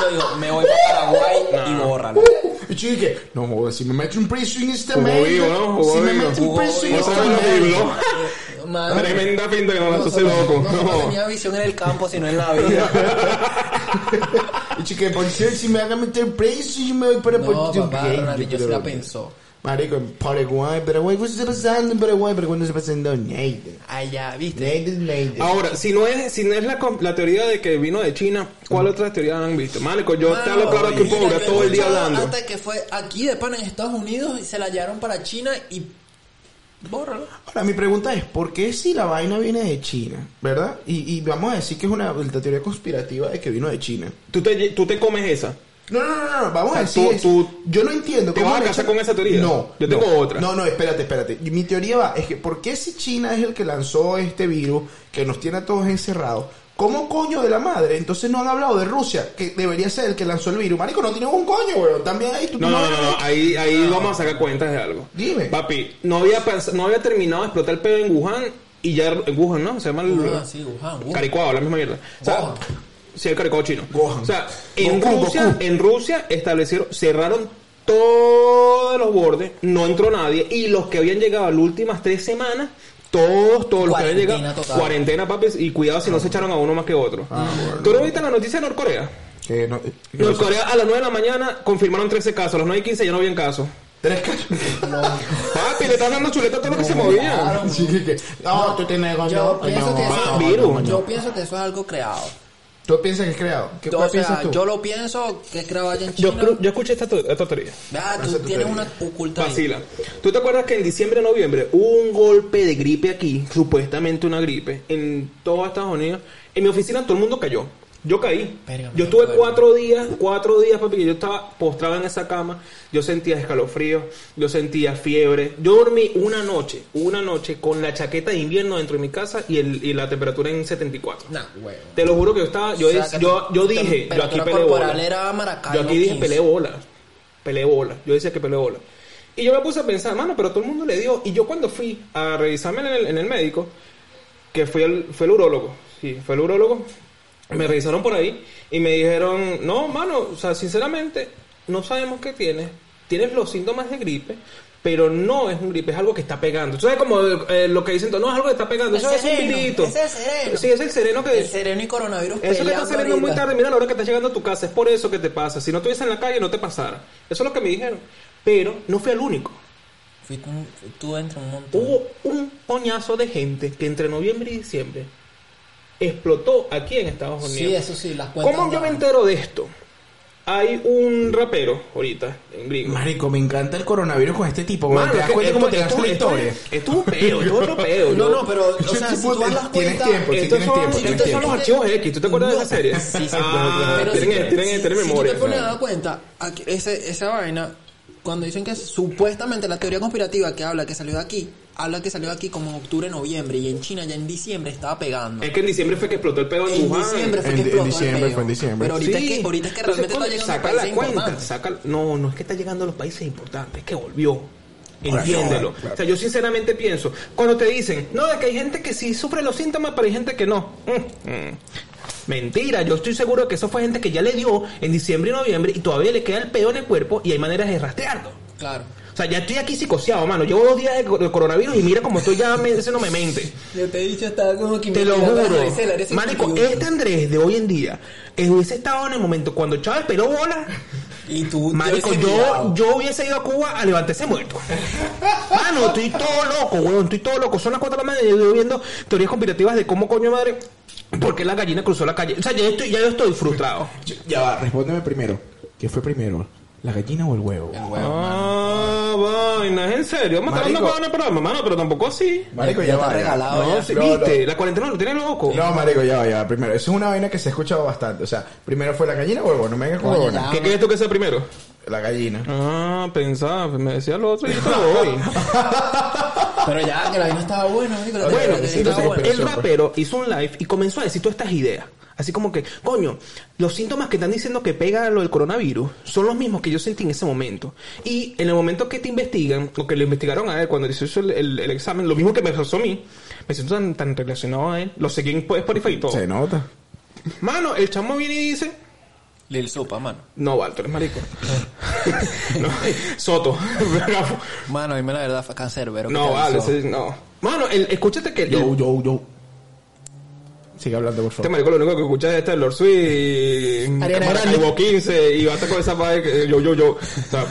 Speaker 4: Yo digo, me voy para Paraguay y bórralo.
Speaker 1: Y yo dije, no joder, si me meto un preso en
Speaker 3: Jugó
Speaker 1: mierda,
Speaker 3: vivo, ¿no? Jugó
Speaker 1: si me
Speaker 3: vivo.
Speaker 1: meto un preso en
Speaker 4: vivo.
Speaker 1: esta
Speaker 3: Eso es lo que
Speaker 1: mierda.
Speaker 3: habló.
Speaker 4: Mano,
Speaker 3: Tremenda finta que no la
Speaker 4: no
Speaker 3: hace
Speaker 4: solo-
Speaker 3: loco.
Speaker 4: no
Speaker 3: No.
Speaker 4: tenía visión en el campo, sino en la vida.
Speaker 1: Y chique, por ser, si me hagan meter preso, yo me voy para
Speaker 4: No, papá. Ronaldinho sí la pensó.
Speaker 1: Marico, en Paraguay, Paraguay, ¿qué está pasando en Paraguay? Paraguay no está pasando nada.
Speaker 4: Allá, ¿viste?
Speaker 1: Nada, nada.
Speaker 3: Ahora, si no es, si no es la, com- la teoría de que vino de China, ¿cuál otra teoría han visto? Marico, yo te hablo claro que puedo durar todo el día hablando.
Speaker 4: Hasta que fue aquí de pana en Estados Unidos y se la llevaron para China y. Bórralo.
Speaker 1: Ahora, mi pregunta es, ¿por qué si la vaina viene de China, verdad? Y, y vamos a decir que es una la teoría conspirativa de que vino de China.
Speaker 3: ¿Tú te, tú te comes esa.
Speaker 1: No, no, no, no, no, vamos
Speaker 3: O sea,
Speaker 1: a decir
Speaker 3: tú-
Speaker 1: eso.
Speaker 3: tú-
Speaker 1: Yo no entiendo
Speaker 3: ¿Te
Speaker 1: cómo
Speaker 3: vas a casar con esa teoría?
Speaker 1: No.
Speaker 3: Yo tengo
Speaker 1: no.
Speaker 3: otra.
Speaker 1: No, no, espérate, espérate. Mi teoría va, es que ¿por qué si China es el que lanzó este virus que nos tiene a todos encerrados? ¿Cómo coño de la madre? Entonces no han hablado de Rusia, que debería ser el que lanzó el virus. Marico, no tiene un coño, weón. También ahí tú
Speaker 3: No, no, no, no, ahí, ahí vamos a sacar cuentas de algo.
Speaker 1: Dime.
Speaker 3: Papi, no había, no había terminado de explotar el pedo en Wuhan y ya en Wuhan, ¿no? Se llama el...
Speaker 4: Wuhan, sí, Wuhan, Wuhan.
Speaker 3: Caricuado, la misma mierda. O sea. Sí, el caricuado chino. O sea, en
Speaker 1: Goku,
Speaker 3: Rusia,
Speaker 1: Goku.
Speaker 3: en Rusia establecieron, cerraron todos los bordes, no entró nadie y los que habían llegado las últimas tres semanas, todos, todos los que habían llegado,
Speaker 4: total.
Speaker 3: cuarentena, papi, y cuidado si no se echaron a uno más que otro. ¿Tú no viste la noticia de Norcorea?
Speaker 1: No- que no
Speaker 3: Norcorea a las 9 de la mañana confirmaron 13 casos, a las 9 y 15 ya no habían casos.
Speaker 1: Tres casos.
Speaker 3: Papi, le están dando chuleta a todo lo que se movía.
Speaker 4: Claro,
Speaker 1: Sí, que- que- No, tú tienes coño.
Speaker 4: Yo pienso,
Speaker 1: no,
Speaker 4: que
Speaker 3: ah,
Speaker 4: eso,
Speaker 3: virus.
Speaker 4: yo pienso que eso es algo creado.
Speaker 1: ¿Tú piensas que es creado? ¿Qué
Speaker 4: o sea,
Speaker 1: piensas tú?
Speaker 4: yo lo pienso que es creado allá en China.
Speaker 3: Yo, yo escuché esta, esta teoría.
Speaker 1: Esa
Speaker 4: tú tienes
Speaker 1: teoría.
Speaker 4: una oculta.
Speaker 3: Vacila. ¿Tú te acuerdas que en diciembre, noviembre hubo un golpe de gripe aquí? Supuestamente una gripe. En todo Estados Unidos. En mi oficina todo el mundo cayó. Yo caí. Yo estuve cuatro días, cuatro días, papi, que yo estaba postrado en esa cama. Yo sentía escalofrío, yo sentía fiebre. Yo dormí una noche, una noche con la chaqueta de invierno dentro de mi casa y, el, y la temperatura en 74.
Speaker 4: Nah, huevo.
Speaker 3: Te lo juro que yo estaba, yo,
Speaker 4: O sea,
Speaker 3: es- yo, yo dije, yo aquí peleé bola. Yo aquí dije
Speaker 4: 15.
Speaker 3: peleé bola. Peleé bola. Yo decía que peleé bola. Y yo me puse a pensar, mano, pero todo el mundo le dio. Y yo cuando fui a revisarme en el, en el médico, que fue el, fue el urólogo, sí, fue el urólogo, me revisaron por ahí y me dijeron, no, mano, o sea, sinceramente, no sabemos qué tienes. Tienes los síntomas de gripe, pero no es un gripe, es algo que está pegando. Tú sabes como eh, lo que dicen, no es algo que está pegando, eso es un virito.
Speaker 4: ese es el sereno.
Speaker 3: Sí, es el sereno que...
Speaker 4: El sereno y coronavirus
Speaker 3: Eso que está saliendo muy tarde, mira la hora que estás llegando a tu casa, es por eso que te pasa. Si no estuviese en la calle, no te pasara. Eso es lo que me dijeron. Pero no fui el único.
Speaker 4: Fuiste un- tú entre un montón.
Speaker 3: Hubo un poñazo de gente que entre noviembre y diciembre explotó aquí en Estados Unidos.
Speaker 4: Sí, eso sí, las cuentas.
Speaker 3: ¿Cómo yo me entero de esto? Hay un rapero ahorita en gringo.
Speaker 1: Marico, me encanta el coronavirus con este tipo.
Speaker 3: Mano,
Speaker 1: ¿Te das cuenta cómo te das la historia?
Speaker 3: es- Esto es un peo, esto es otro peo.
Speaker 4: No, no, pero, o sea, si tú das las
Speaker 1: tienes
Speaker 4: cuentas...
Speaker 1: tiempo, tienes tiempo, tienes
Speaker 3: son
Speaker 1: tiempo.
Speaker 3: los archivos X. ¿Tú te acuerdas de esa serie?
Speaker 4: Sí, sí,
Speaker 3: Ah,
Speaker 4: pero
Speaker 3: tienen,
Speaker 4: si-
Speaker 3: que- tienen que
Speaker 4: si-
Speaker 3: tener
Speaker 4: si
Speaker 3: memoria.
Speaker 4: tú te pones a dar cuenta, esa vaina, cuando dicen que supuestamente la teoría conspirativa que habla que salió de aquí, habla que salió de aquí como en octubre, noviembre, y en China ya en diciembre estaba pegando.
Speaker 3: Es que en diciembre fue que explotó el peo en,
Speaker 4: En
Speaker 3: Wuhan.
Speaker 4: diciembre fue
Speaker 1: En-
Speaker 4: que
Speaker 1: en
Speaker 4: explotó el
Speaker 1: diciembre
Speaker 4: peo.
Speaker 1: fue en diciembre.
Speaker 4: Pero ahorita,
Speaker 3: Sí.
Speaker 4: es, que, ahorita es que
Speaker 3: Entonces,
Speaker 4: realmente está llegando a
Speaker 3: saca
Speaker 4: países
Speaker 3: la cuenta, saca- no, no es que está llegando a los países importantes, es que volvió. Entiéndelo. O sea, yo sinceramente pienso, cuando te dicen, no, es que hay gente que sí sufre los síntomas, pero hay gente que no. Mm, mm. Mentira, yo estoy seguro que eso fue gente que ya le dio en diciembre y noviembre y todavía le queda el peo en el cuerpo y hay maneras de rastrearlo.
Speaker 4: Claro.
Speaker 3: O sea, ya estoy aquí psicoseado, mano. Llevo dos días de, co- de coronavirus y mira cómo estoy ya, me, ese no me mente.
Speaker 4: Yo te he dicho, estaba como que
Speaker 3: Te lo juro. Marico,
Speaker 4: 51.
Speaker 3: este Andrés de hoy en día eh, hubiese estado en el momento cuando Chávez peló bola.
Speaker 4: Y tú,
Speaker 3: Marico, yo,
Speaker 4: mirado.
Speaker 3: yo hubiese ido a Cuba a levantarse muerto. Mano, estoy todo loco, weón, estoy todo loco. Son las cuatro de la mañana y yo estoy viendo teorías conspirativas de cómo coño madre, por qué la gallina cruzó la calle. O sea, ya estoy, ya yo estoy frustrado.
Speaker 1: Ya va, respóndeme primero. ¿Qué fue primero? ¿La gallina o el huevo?
Speaker 4: El huevo.
Speaker 3: Ah, vaina, es en serio. Vamos a estar
Speaker 1: Marico.
Speaker 3: hablando con el programa, mano, pero tampoco así.
Speaker 1: Marico,
Speaker 4: Ya
Speaker 1: va. ya.
Speaker 4: regalado.
Speaker 3: No,
Speaker 4: ya.
Speaker 3: sí,
Speaker 1: No,
Speaker 3: viste,
Speaker 1: no.
Speaker 3: la cuarentena lo tiene loco.
Speaker 1: No, marico, ya va, ya va. Primero, eso es una vaina que se ha escuchado bastante. O sea, primero fue la gallina o el huevo. No me vengas con
Speaker 4: Coño,
Speaker 1: huevona.
Speaker 4: ya.
Speaker 3: ¿Qué quieres tú que sea primero?
Speaker 1: La gallina.
Speaker 3: Ah, pensaba, me decía lo otro y yo te lo doy.
Speaker 4: Pero ya, que la vaina estaba buena, marico, la
Speaker 3: Bueno,
Speaker 4: estaba buena.
Speaker 3: el rapero hizo un live y comenzó a decir todas estas ideas. Así como que, coño, los síntomas que están diciendo que pega lo del coronavirus son los mismos que yo sentí en ese momento. Y en el momento que te investigan, o que le investigaron a él cuando le hizo el, el- el examen, lo mismo que me pasó a mí, me siento tan, tan relacionado a él. Lo seguí en Spotify y todo.
Speaker 1: Se nota.
Speaker 3: Mano, el chamo viene y dice,
Speaker 4: Lil Supa, mano.
Speaker 3: no, Walter, es marico. No, Soto.
Speaker 4: Mano, dime la verdad, fue cancerbero. ¿qué
Speaker 3: no, vale, ese- no. Mano, el- escúchate que el-
Speaker 1: Yo, yo, yo. Sigue hablando, por
Speaker 3: Este
Speaker 1: favor.
Speaker 3: marico lo único que escucha es este Lord Sweet,
Speaker 4: Ariana
Speaker 3: Maracaibo
Speaker 4: Grande.
Speaker 3: 15 y basta con esa vaina que yo, yo, yo. O sea,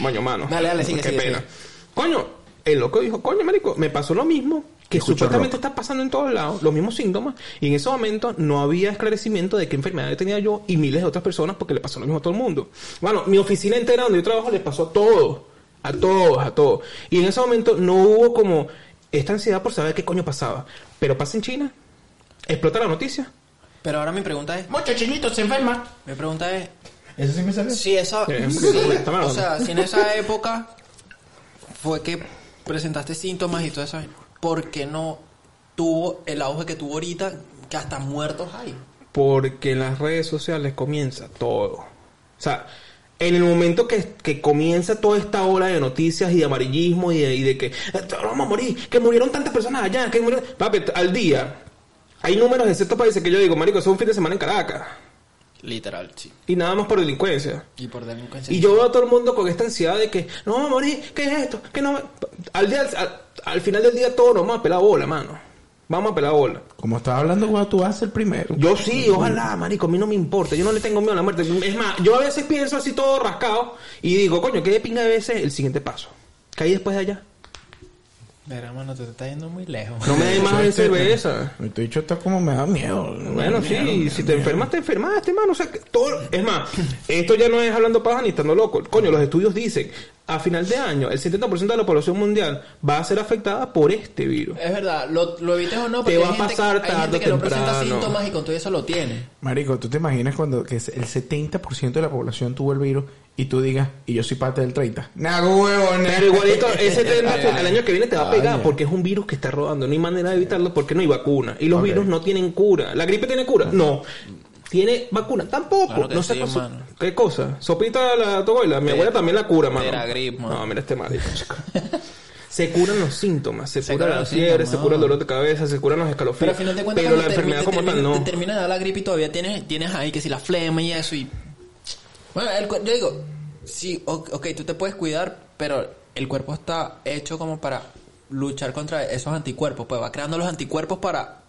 Speaker 3: maño mano.
Speaker 4: Dale, dale, sigue,
Speaker 3: Qué
Speaker 4: sigue,
Speaker 3: pena.
Speaker 4: sigue.
Speaker 3: Coño, el loco dijo, coño, marico, me pasó lo mismo que
Speaker 1: Escucho
Speaker 3: supuestamente
Speaker 1: rock.
Speaker 3: está pasando en todos lados, los mismos síntomas, y en ese momento no había esclarecimiento de qué enfermedad tenía yo y miles de otras personas porque le pasó lo mismo a todo el mundo. Bueno, mi oficina entera donde yo trabajo le pasó a todos, a todos, a todos. Y en ese momento no hubo como esta ansiedad por saber qué coño pasaba. Pero pasa en China, explota la noticia.
Speaker 4: Pero ahora mi pregunta es,
Speaker 1: Muchos chinitos se enferman.
Speaker 4: mi pregunta es,
Speaker 1: ¿Eso sí me sale?
Speaker 4: si esa, sí,
Speaker 3: mal,
Speaker 4: o sea, si en esa época fue que presentaste síntomas y todo eso, ¿por qué no tuvo el auge que tuvo ahorita, que hasta muertos hay?
Speaker 3: Porque en las redes sociales comienza todo. O sea, en el momento que, que comienza toda esta ola de noticias y de amarillismo y de, y de que "Eh, vamos a morir, que murieron tantas personas allá, que murieron... Papi, al día hay números de ciertos países que yo digo, marico, eso es un fin de semana en Caracas.
Speaker 4: Literal, sí.
Speaker 3: Y nada más por delincuencia.
Speaker 4: Y por delincuencia.
Speaker 3: Y yo veo a todo el mundo con esta ansiedad de que no vamos a morir, ¿qué es esto? que no? Al, día, al, al final del día todos nos vamos a pelar bola, mano. Vamos a pelar bola.
Speaker 1: Como estaba hablando cuando tú vas el primero.
Speaker 3: Yo sí, ojalá, marico, a mí no me importa, yo no le tengo miedo a la muerte. Es más, yo a veces pienso así todo rascado y digo, coño, qué de pinga de veces el siguiente paso. ¿Qué hay después de allá?
Speaker 4: Verá, mano, te está yendo muy lejos.
Speaker 3: No me des más de cerveza.
Speaker 1: Este dicho está como me da miedo.
Speaker 3: Bueno, sí,
Speaker 1: miedo,
Speaker 3: si te
Speaker 1: miedo.
Speaker 3: enfermas, te enfermaste, mano. O sea, que todo... Es más, esto ya no es hablando paja ni estando loco. Coño, los estudios dicen, a final de año, el 70% de la población mundial va a ser afectada por este virus.
Speaker 4: Es verdad, lo, lo evites o no,
Speaker 3: Te
Speaker 4: porque
Speaker 3: va
Speaker 4: hay
Speaker 3: a
Speaker 4: gente-
Speaker 3: pasar
Speaker 4: hay gente
Speaker 3: tarde o
Speaker 4: que no presenta síntomas y con todo eso lo tiene.
Speaker 1: Marico, ¿tú te imaginas cuando que el 70% de la población tuvo el virus y tú digas, y yo soy parte del 30? Nago huevón.
Speaker 3: Pero igualito, ese tema el año que viene te va a pegar porque es un virus que está rodando. No hay manera de evitarlo porque no hay vacuna. Y los virus no tienen cura. ¿La gripe tiene cura? No. ¿Tiene vacuna? Tampoco.
Speaker 4: Claro
Speaker 3: no
Speaker 4: sí,
Speaker 3: sé
Speaker 4: mano.
Speaker 3: ¿Qué cosa? ¿Sopita la toboila? Mi abuela también la cura, mano.
Speaker 4: Teragrip, mano.
Speaker 3: No, mira este chico. Se curan los síntomas, se,
Speaker 4: Se
Speaker 3: cura
Speaker 4: curan
Speaker 3: la
Speaker 4: los
Speaker 3: fiebre, se cura el dolor de cabeza, se curan los
Speaker 4: Pero
Speaker 3: escalofríos.
Speaker 4: al final de cuentas,
Speaker 3: Pero la enfermedad
Speaker 4: termi-
Speaker 3: como
Speaker 4: te
Speaker 3: tal
Speaker 4: termina-
Speaker 3: no.
Speaker 4: te termina de dar la gripe y todavía tienes, tienes ahí que si la flema y eso y... Bueno, el cu- yo digo, sí, ok, tú te puedes cuidar, pero el cuerpo está hecho como para luchar contra esos anticuerpos, pues va creando los anticuerpos para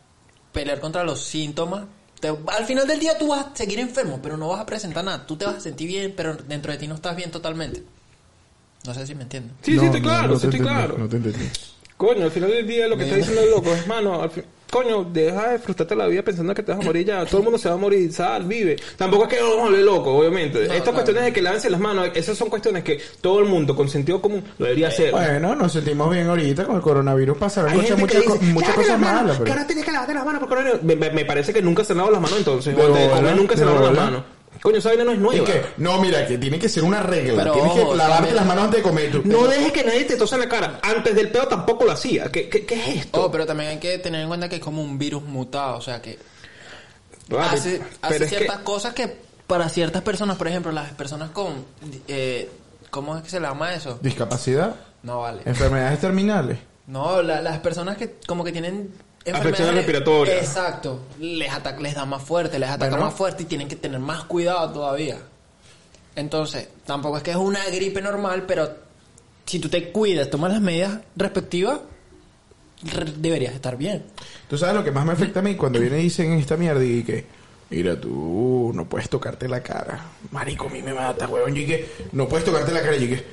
Speaker 4: pelear contra los síntomas. Te- al final del día tú vas a seguir enfermo, pero no vas a presentar nada. Tú te vas a sentir bien, pero dentro de ti no estás bien totalmente. No sé si me entienden.
Speaker 3: Sí, sí, estoy claro, sí, estoy claro.
Speaker 1: No te entendí.
Speaker 3: Coño, al final del día lo que está diciendo el loco es, mano, al fin- coño, deja de frustrarte la vida pensando que te vas a morir ya. Todo el mundo se va a morir, sal, vive. Tampoco es que vamos a volver loco, obviamente. Estas
Speaker 4: claro.
Speaker 3: cuestiones de que lancen las manos, esas son cuestiones que todo el mundo con sentido común lo debería hacer.
Speaker 1: Bueno, nos sentimos bien ahorita con el coronavirus. Pasaron
Speaker 3: Hay
Speaker 1: muchas,
Speaker 3: que
Speaker 1: muchas,
Speaker 3: dice,
Speaker 1: co- muchas
Speaker 3: "Lávate
Speaker 1: cosas malas.
Speaker 3: Que
Speaker 1: Pero...
Speaker 3: ahora tienes que lavarte las manos porque coronavirus". me, me- me parece que nunca se han lavado las manos entonces.
Speaker 1: De
Speaker 3: o de
Speaker 1: bola,
Speaker 3: comer nunca se lavaron las manos. Coño, esa vaina no es
Speaker 1: ¿Y
Speaker 3: nueva.
Speaker 1: No, mira, que tiene que ser una regla.
Speaker 4: Pero
Speaker 1: Tienes
Speaker 4: ojo,
Speaker 1: que lavarte
Speaker 4: también-
Speaker 1: las manos antes de comer.
Speaker 3: No dejes que nadie te tosa en la cara. Antes del pedo tampoco lo hacía. ¿Qué, qué, qué es esto?
Speaker 4: Oh, pero también hay que tener en cuenta que es como un virus mutado, o sea que
Speaker 3: Papi,
Speaker 4: hace,
Speaker 3: que-
Speaker 4: ciertas cosas que para ciertas personas, por ejemplo, las personas con... Eh, ¿Cómo es que se le llama eso?
Speaker 1: Discapacidad,
Speaker 4: No vale.
Speaker 1: enfermedades terminales.
Speaker 4: No, la- las personas que como que tienen...
Speaker 3: Afecciones respiratorias.
Speaker 4: Exacto. Les, ataca, les da más fuerte, les ataca
Speaker 1: Bueno.
Speaker 4: más fuerte y tienen que tener más cuidado todavía. Entonces, tampoco es que es una gripe normal, pero si tú te cuidas, tomas las medidas respectivas, re- deberías estar bien.
Speaker 1: Tú sabes lo que más me afecta a mí cuando vienen y dicen esta mierda y que, mira tú, no puedes tocarte la cara. Marico, a mí me mata, huevón. Y que, no puedes tocarte la cara. Y que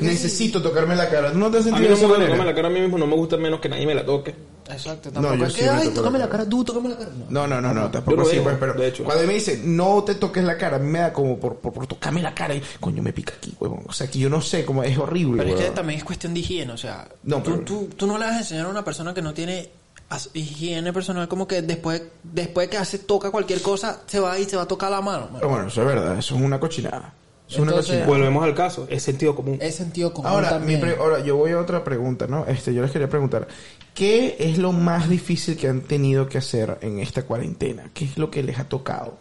Speaker 1: necesito tocarme la cara. ¿Tú no te has
Speaker 3: A
Speaker 1: sentido
Speaker 3: mí
Speaker 1: de
Speaker 3: no
Speaker 1: esa
Speaker 3: me gusta tocarme
Speaker 1: manera?
Speaker 3: la cara a mí mismo, no me gusta menos que nadie me la toque.
Speaker 4: Exacto,
Speaker 1: No,
Speaker 4: tampoco
Speaker 1: yo
Speaker 4: es
Speaker 1: sí
Speaker 4: que,
Speaker 1: me
Speaker 4: ay,
Speaker 1: toco
Speaker 4: tócame
Speaker 1: la
Speaker 4: la cara, tú, tócame la cara. No.
Speaker 1: No, no, no, no, tampoco así, pues, pero
Speaker 3: de hecho.
Speaker 1: cuando me dicen no te toques la cara, a mí me da como por, por, por tocarme la cara y coño me pica aquí, huevón. O sea, que yo no sé, como es horrible,
Speaker 4: Pero es que
Speaker 1: huevón.
Speaker 4: también es cuestión de higiene, o sea,
Speaker 1: No,
Speaker 4: tú,
Speaker 1: pero-
Speaker 4: tú, tú no le vas a enseñar a una persona que no tiene as- higiene personal como que después después que hace toca cualquier cosa se va y se va a tocar la mano. mano.
Speaker 1: Pero bueno, eso es verdad, eso es una cochinada. Eso es una
Speaker 4: Entonces-.
Speaker 3: Volvemos al caso, es sentido común.
Speaker 4: Es sentido común
Speaker 1: Ahora, mi
Speaker 4: también.
Speaker 1: pre- ahora, yo voy a otra pregunta, ¿no? Este, yo les quería preguntar, ¿qué es lo más difícil que han tenido que hacer en esta cuarentena? ¿Qué es lo que les ha tocado?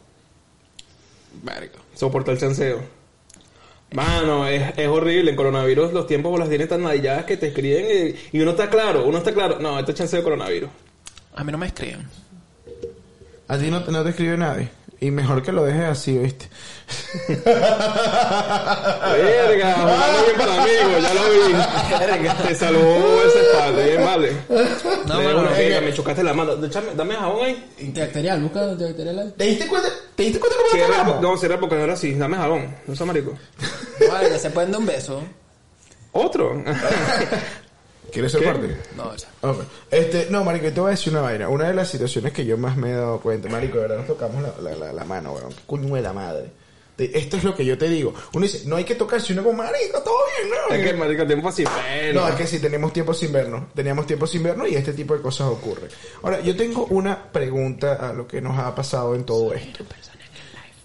Speaker 3: Verga. Soportar el chanceo. Mano, es, es horrible. En coronavirus los tiempos las tienen tan nadilladas que te escriben y, y uno está claro, uno está claro. No, esto es chanceo de coronavirus.
Speaker 4: A mí no me escriben.
Speaker 1: ¿A ti no, te- no te escribe nadie? Y mejor que lo dejes así, ¿viste?
Speaker 3: Verga, jugando bien para amigos, ya lo vi. Te salvó ese espalda, bien vale.
Speaker 4: No,
Speaker 3: Le
Speaker 4: bueno,
Speaker 3: verga, me chocaste la mano. Échame- dame jabón ahí.
Speaker 5: Antibacterial, busca antibacterial ahí.
Speaker 1: ¿Te diste cuenta? ¿Te diste cuenta cómo cagamos?
Speaker 3: no, cierra porque ahora sí, dame jabón. No seas marico.
Speaker 4: Vale, ya se pueden dar un beso.
Speaker 3: Otro.
Speaker 1: ¿Quieres ser
Speaker 3: ¿Qué?
Speaker 1: parte?
Speaker 4: No, ya.
Speaker 1: Ok. Este, no, marico, te voy a decir una vaina. Una de las situaciones que yo más me he dado cuenta, marico, de verdad nos tocamos la, la, la, la mano, weón. Qué coño de la madre. Te- Esto es lo que yo te digo. Uno dice, no hay que tocarse. Uno como, marico, todo bien, ¿no?
Speaker 3: es que marico, tiempo así, pero.
Speaker 1: No, es que sí, tenemos tiempo sin vernos. Teníamos tiempo sin vernos y este tipo de cosas ocurre. Ahora, yo tengo una pregunta a lo que nos ha pasado en todo esto.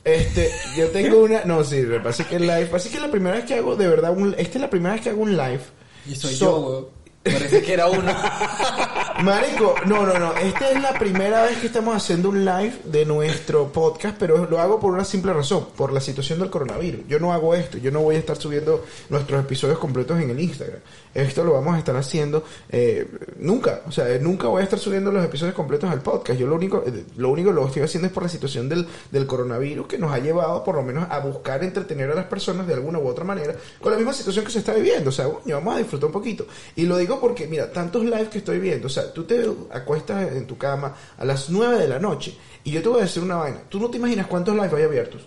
Speaker 1: Este, yo tengo una... No, sí, me parece que el live... Parece que es la primera vez que hago, de verdad, un... Esta es la primera vez que hago un live.
Speaker 4: Y soy
Speaker 1: So-
Speaker 4: yo, weón. Parece que era uno.
Speaker 1: Marico, no, no, no. Esta es la primera vez que estamos haciendo un live de nuestro podcast, pero lo hago por una simple razón, por la situación del coronavirus. Yo no hago esto, yo no voy a estar subiendo nuestros episodios completos en el Instagram. Esto lo vamos a estar haciendo eh, nunca, o sea, nunca voy a estar subiendo los episodios completos al podcast. Yo lo único, eh, lo único que lo estoy haciendo es por la situación del, del coronavirus que nos ha llevado por lo menos a buscar entretener a las personas de alguna u otra manera con la misma situación que se está viviendo. O sea, coño, vamos a disfrutar un poquito. Y lo digo porque, mira, tantos lives que estoy viendo, o sea, tú te acuestas en tu cama a las 9 de la noche y yo te voy a decir una vaina. Tú no te imaginas cuántos lives hay abiertos.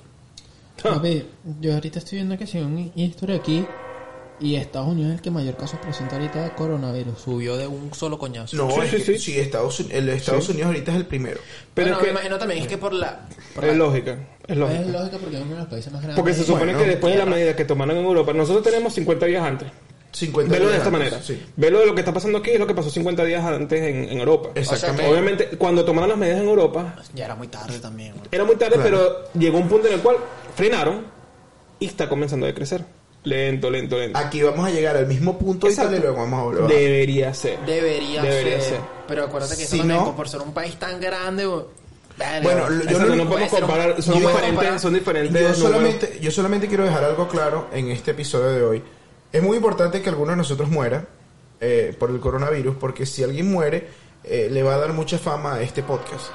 Speaker 5: Papi, yo ahorita estoy viendo que si un historia aquí y Estados Unidos es el que mayor casos presenta ahorita de coronavirus.
Speaker 4: Subió de un solo coñazo.
Speaker 1: No,
Speaker 3: Sí,
Speaker 1: es
Speaker 3: sí,
Speaker 1: que-
Speaker 3: sí.
Speaker 1: sí, Estados, el Estados
Speaker 3: Sí.
Speaker 1: Unidos ahorita es el primero.
Speaker 3: Pero
Speaker 4: bueno,
Speaker 3: es
Speaker 4: me imagino también es que por la... por
Speaker 3: es
Speaker 4: la-
Speaker 3: lógica, es
Speaker 5: Es
Speaker 3: lógica.
Speaker 5: porque es uno de los países más grandes.
Speaker 3: Porque se supone
Speaker 1: Bueno,
Speaker 3: que después de la medida que tomaron en Europa, nosotros tenemos 50 días antes.
Speaker 1: 50
Speaker 3: Velo de
Speaker 1: días
Speaker 3: esta
Speaker 1: antes,
Speaker 3: manera.
Speaker 1: Sí.
Speaker 3: Velo de lo que está pasando aquí es lo que pasó 50 días antes en, en Europa.
Speaker 1: Exactamente.
Speaker 3: Obviamente, cuando tomaron las medidas en Europa,
Speaker 4: Ya era muy tarde también,
Speaker 3: era muy tarde,
Speaker 1: Claro.
Speaker 3: pero llegó un punto en el cual frenaron y está comenzando a decrecer. Lento, lento, lento.
Speaker 1: Aquí vamos a llegar al mismo punto y tal y
Speaker 3: Exacto.
Speaker 1: luego vamos a volver.
Speaker 3: Debería ser.
Speaker 4: Debería,
Speaker 3: Debería
Speaker 4: ser.
Speaker 3: ser.
Speaker 4: Pero acuérdate que eso
Speaker 1: Si
Speaker 4: también,
Speaker 1: no-
Speaker 4: por ser un país tan grande,
Speaker 1: Bueno, yo
Speaker 3: Exacto, no
Speaker 1: puede
Speaker 3: podemos
Speaker 4: ser un-
Speaker 3: comparar, son
Speaker 1: no puedo
Speaker 3: diferentes,
Speaker 4: comparar.
Speaker 3: son diferentes.
Speaker 1: Yo solamente, yo solamente quiero dejar algo claro en este episodio de hoy. Es muy importante que alguno de nosotros muera eh, por el coronavirus, porque si alguien muere, eh, le va a dar mucha fama a este podcast.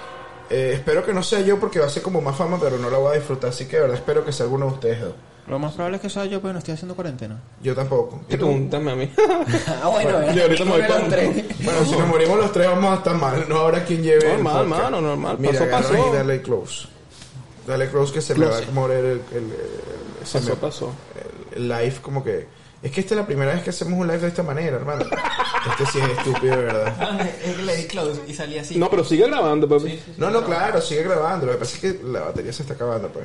Speaker 1: Eh, espero que no sea yo porque va a ser como más fama, pero no la voy a disfrutar. Así que de verdad espero que sea alguno de ustedes dos.
Speaker 5: Lo más probable es que sea yo, pero no estoy haciendo cuarentena.
Speaker 1: Yo tampoco. ¿Y tú?
Speaker 3: Pregúntame a mí.
Speaker 4: Ah, bueno,
Speaker 3: yo ahorita me voy con-
Speaker 4: tres.
Speaker 1: Bueno, si nos morimos los tres vamos a estar mal. No habrá quien lleve. el
Speaker 3: Normal, mano, normal.
Speaker 1: Mira,
Speaker 3: Pasó, pasó.
Speaker 1: y dale close. Dale close que se le va a morir el, el, el-
Speaker 3: Pasó,
Speaker 1: me-
Speaker 3: pasó.
Speaker 1: el live como que... Es que esta es la primera vez que hacemos un live de esta manera, hermano. Este sí es estúpido, de verdad.
Speaker 4: Es que le di close y salí así.
Speaker 3: No, pero sigue grabando, papi.
Speaker 1: No, no, claro, sigue grabando. Lo que pasa es que la batería se está acabando, pues.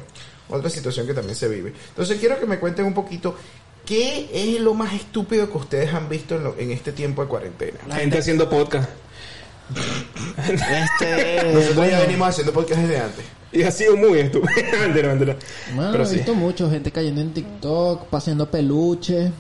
Speaker 1: Otra situación que también se vive. Entonces quiero que me cuenten un poquito qué es lo más estúpido que ustedes han visto en, lo- en este tiempo de cuarentena.
Speaker 3: La gente haciendo podcast.
Speaker 5: Este.
Speaker 1: Nosotros ya venimos haciendo podcast desde antes.
Speaker 3: Y ha sido muy estúpido. mentira, mentira.
Speaker 5: Mano,
Speaker 3: Pero
Speaker 5: he
Speaker 3: sí.
Speaker 5: visto mucho, gente cayendo en TikTok, paseando peluche.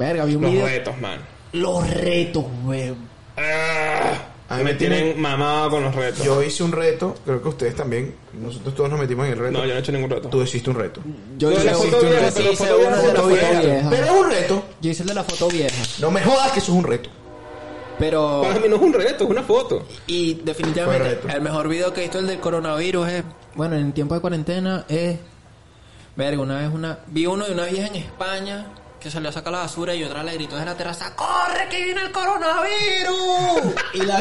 Speaker 5: Verga, vi un
Speaker 3: Los
Speaker 5: video.
Speaker 3: retos, man.
Speaker 5: Los retos, weón.
Speaker 3: Ah,
Speaker 1: A mí
Speaker 3: me
Speaker 1: me tienen-
Speaker 3: tienen mamado con los retos.
Speaker 1: Yo hice un reto, creo que ustedes también. Nosotros todos nos metimos en el reto.
Speaker 3: No, yo no he hecho ningún reto.
Speaker 1: Tú hiciste un reto.
Speaker 5: Yo
Speaker 3: Yo
Speaker 5: hice,
Speaker 3: la
Speaker 5: yo
Speaker 3: foto vieja,
Speaker 4: sí
Speaker 3: pero foto vieja,
Speaker 4: uno de la
Speaker 3: foto
Speaker 4: foto
Speaker 3: vieja.
Speaker 5: vieja.
Speaker 1: Pero es un reto.
Speaker 5: hice el de la foto vieja.
Speaker 1: No me jodas que eso es un reto.
Speaker 4: Pero...
Speaker 3: Para mí no es un reto, es una foto.
Speaker 4: Y definitivamente el mejor video que he visto el del coronavirus es...
Speaker 5: Bueno, en tiempo de cuarentena es.
Speaker 4: Verga, una vez una... Vi uno de una vieja en España que salió a sacar la basura y otra le gritó desde la terraza ¡Corre que viene el coronavirus!
Speaker 5: Y la.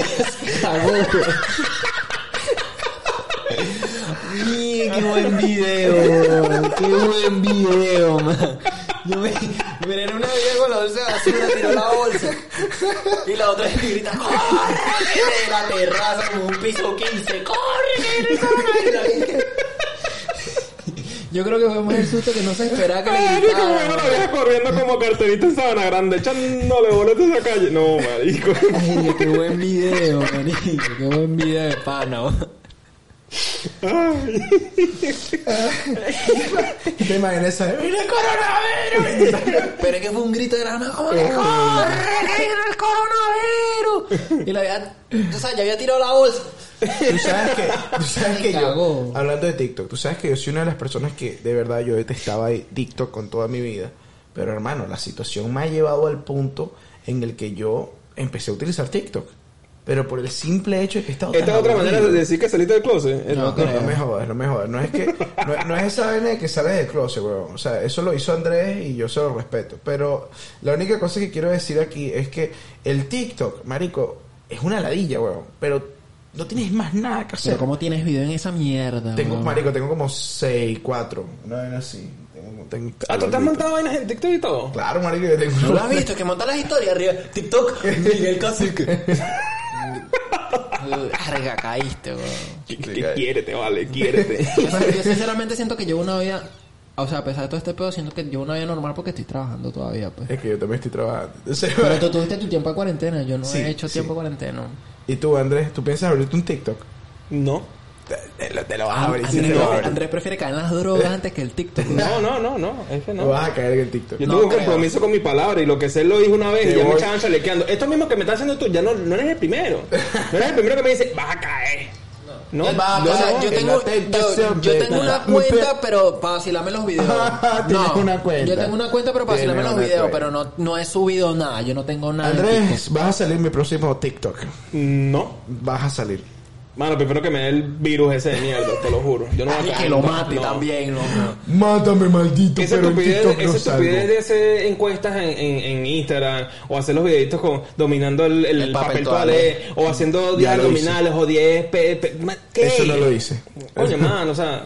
Speaker 4: ¡Mie, qué buen video!
Speaker 5: Qué buen video, man.
Speaker 4: Yo me, era una vieja con la bolsa de basura, tiró la bolsa. Y la otra le grita, ¡corre! De la terraza como un piso 15, ¡corre que viene el coronavirus!
Speaker 5: Yo creo que fue más el susto que no se esperaba que le
Speaker 3: Marico, bueno, la
Speaker 5: gritaran.
Speaker 3: vieja corriendo como carterita en Sabana Grande, echándole boletos a esa calle. No, marico.
Speaker 5: Ay, qué buen video, manico. Qué buen video de pana.
Speaker 1: ¿Te imaginas esa? ¡Viene el coronavirus!
Speaker 4: Pero es que fue un grito de la nada, como que corre, que viene el coronavirus. Y la vieja, o sea, ya había tirado la bolsa.
Speaker 1: Tú sabes que, tú sabes que yo, hablando de TikTok, tú sabes que yo soy una de las personas que de verdad yo detestaba TikTok con toda mi vida. Pero hermano, la situación me ha llevado al punto en el que yo empecé a utilizar TikTok. Pero por el simple hecho de que he estado
Speaker 3: Esta es otra manera de decir que saliste del closet.
Speaker 5: No,
Speaker 1: No, no me jodas, no me jodas. No es que no, no es esa vaina de que sales del closet, weón. O sea, eso lo hizo Andrés y yo se lo respeto. Pero la única cosa que quiero decir aquí es que el TikTok, marico, es una ladilla, weón. Pero no tienes más nada que hacer.
Speaker 4: Pero ¿cómo tienes video en esa mierda?
Speaker 1: Tengo,
Speaker 4: weón?
Speaker 1: marico, tengo como 6, 4. Una vaina así. Tengo, tengo
Speaker 3: Ah, tú te has montado vainas en TikTok y todo.
Speaker 1: Claro, marico, yo tengo
Speaker 4: ¿No lo has visto? Que monta las historias arriba. TikTok, Miguel Cacique. Arga, caíste, weón.
Speaker 3: Que- que Quiérete, vale, quiérete.
Speaker 4: Yo, yo sinceramente siento que llevo una vida... O sea, a pesar de todo este pedo, siento que llevo una vida normal porque estoy trabajando todavía, pues.
Speaker 1: Es que yo también estoy trabajando. Entonces,
Speaker 4: Pero tú tuviste tu tiempo de cuarentena, yo no
Speaker 1: Sí,
Speaker 4: he hecho
Speaker 1: sí.
Speaker 4: tiempo de cuarentena.
Speaker 1: ¿Y tú, Andrés? ¿Tú piensas abrirte un TikTok?
Speaker 3: No.
Speaker 1: Te, lo, te lo vas a abrir. sí,
Speaker 4: Andrés, prefiere,
Speaker 1: abrir.
Speaker 4: Andrés prefiere caer en las drogas antes que el TikTok.
Speaker 3: No, no, no, no. Es que
Speaker 1: No
Speaker 3: no.
Speaker 1: vas a caer en el TikTok.
Speaker 3: Yo
Speaker 4: No
Speaker 3: tengo un
Speaker 4: creo.
Speaker 3: compromiso con mi palabra y lo que sé lo dije una vez y ya me estaban chalequeando. Esto mismo que me estás haciendo tú, ya no, no eres el primero. No eres el primero que me dice, vas a caer. No,
Speaker 4: Eh, va,
Speaker 3: no,
Speaker 4: o sea,
Speaker 3: no,
Speaker 4: yo
Speaker 1: en
Speaker 4: tengo, yo, tengo una cuenta, pero para vacilarme los videos.
Speaker 1: Una cuenta.
Speaker 4: Yo tengo una cuenta, pero para vacilarme los videos,
Speaker 1: cuenta.
Speaker 4: pero no, no he subido nada. Yo no tengo nada.
Speaker 1: Andrés, vas a salir mi próximo TikTok.
Speaker 3: No.
Speaker 1: Vas a salir.
Speaker 3: Mano, prefiero que me dé el virus ese de mierda, te lo juro. Yo no voy a
Speaker 4: Y
Speaker 3: caer.
Speaker 4: que lo mate
Speaker 3: no.
Speaker 4: también, no, no.
Speaker 1: Mátame, maldito,
Speaker 3: Esa estupidez, de hacer encuestas en, en, en Instagram o hacer los videitos con dominando el, el
Speaker 4: El papel
Speaker 3: papel
Speaker 4: toalé.
Speaker 3: o haciendo
Speaker 1: Ya
Speaker 3: 10
Speaker 1: lo
Speaker 3: abdominales o 10 pe, pe- ma- ¿qué?
Speaker 1: Eso no lo hice.
Speaker 3: Coño, mano, o sea,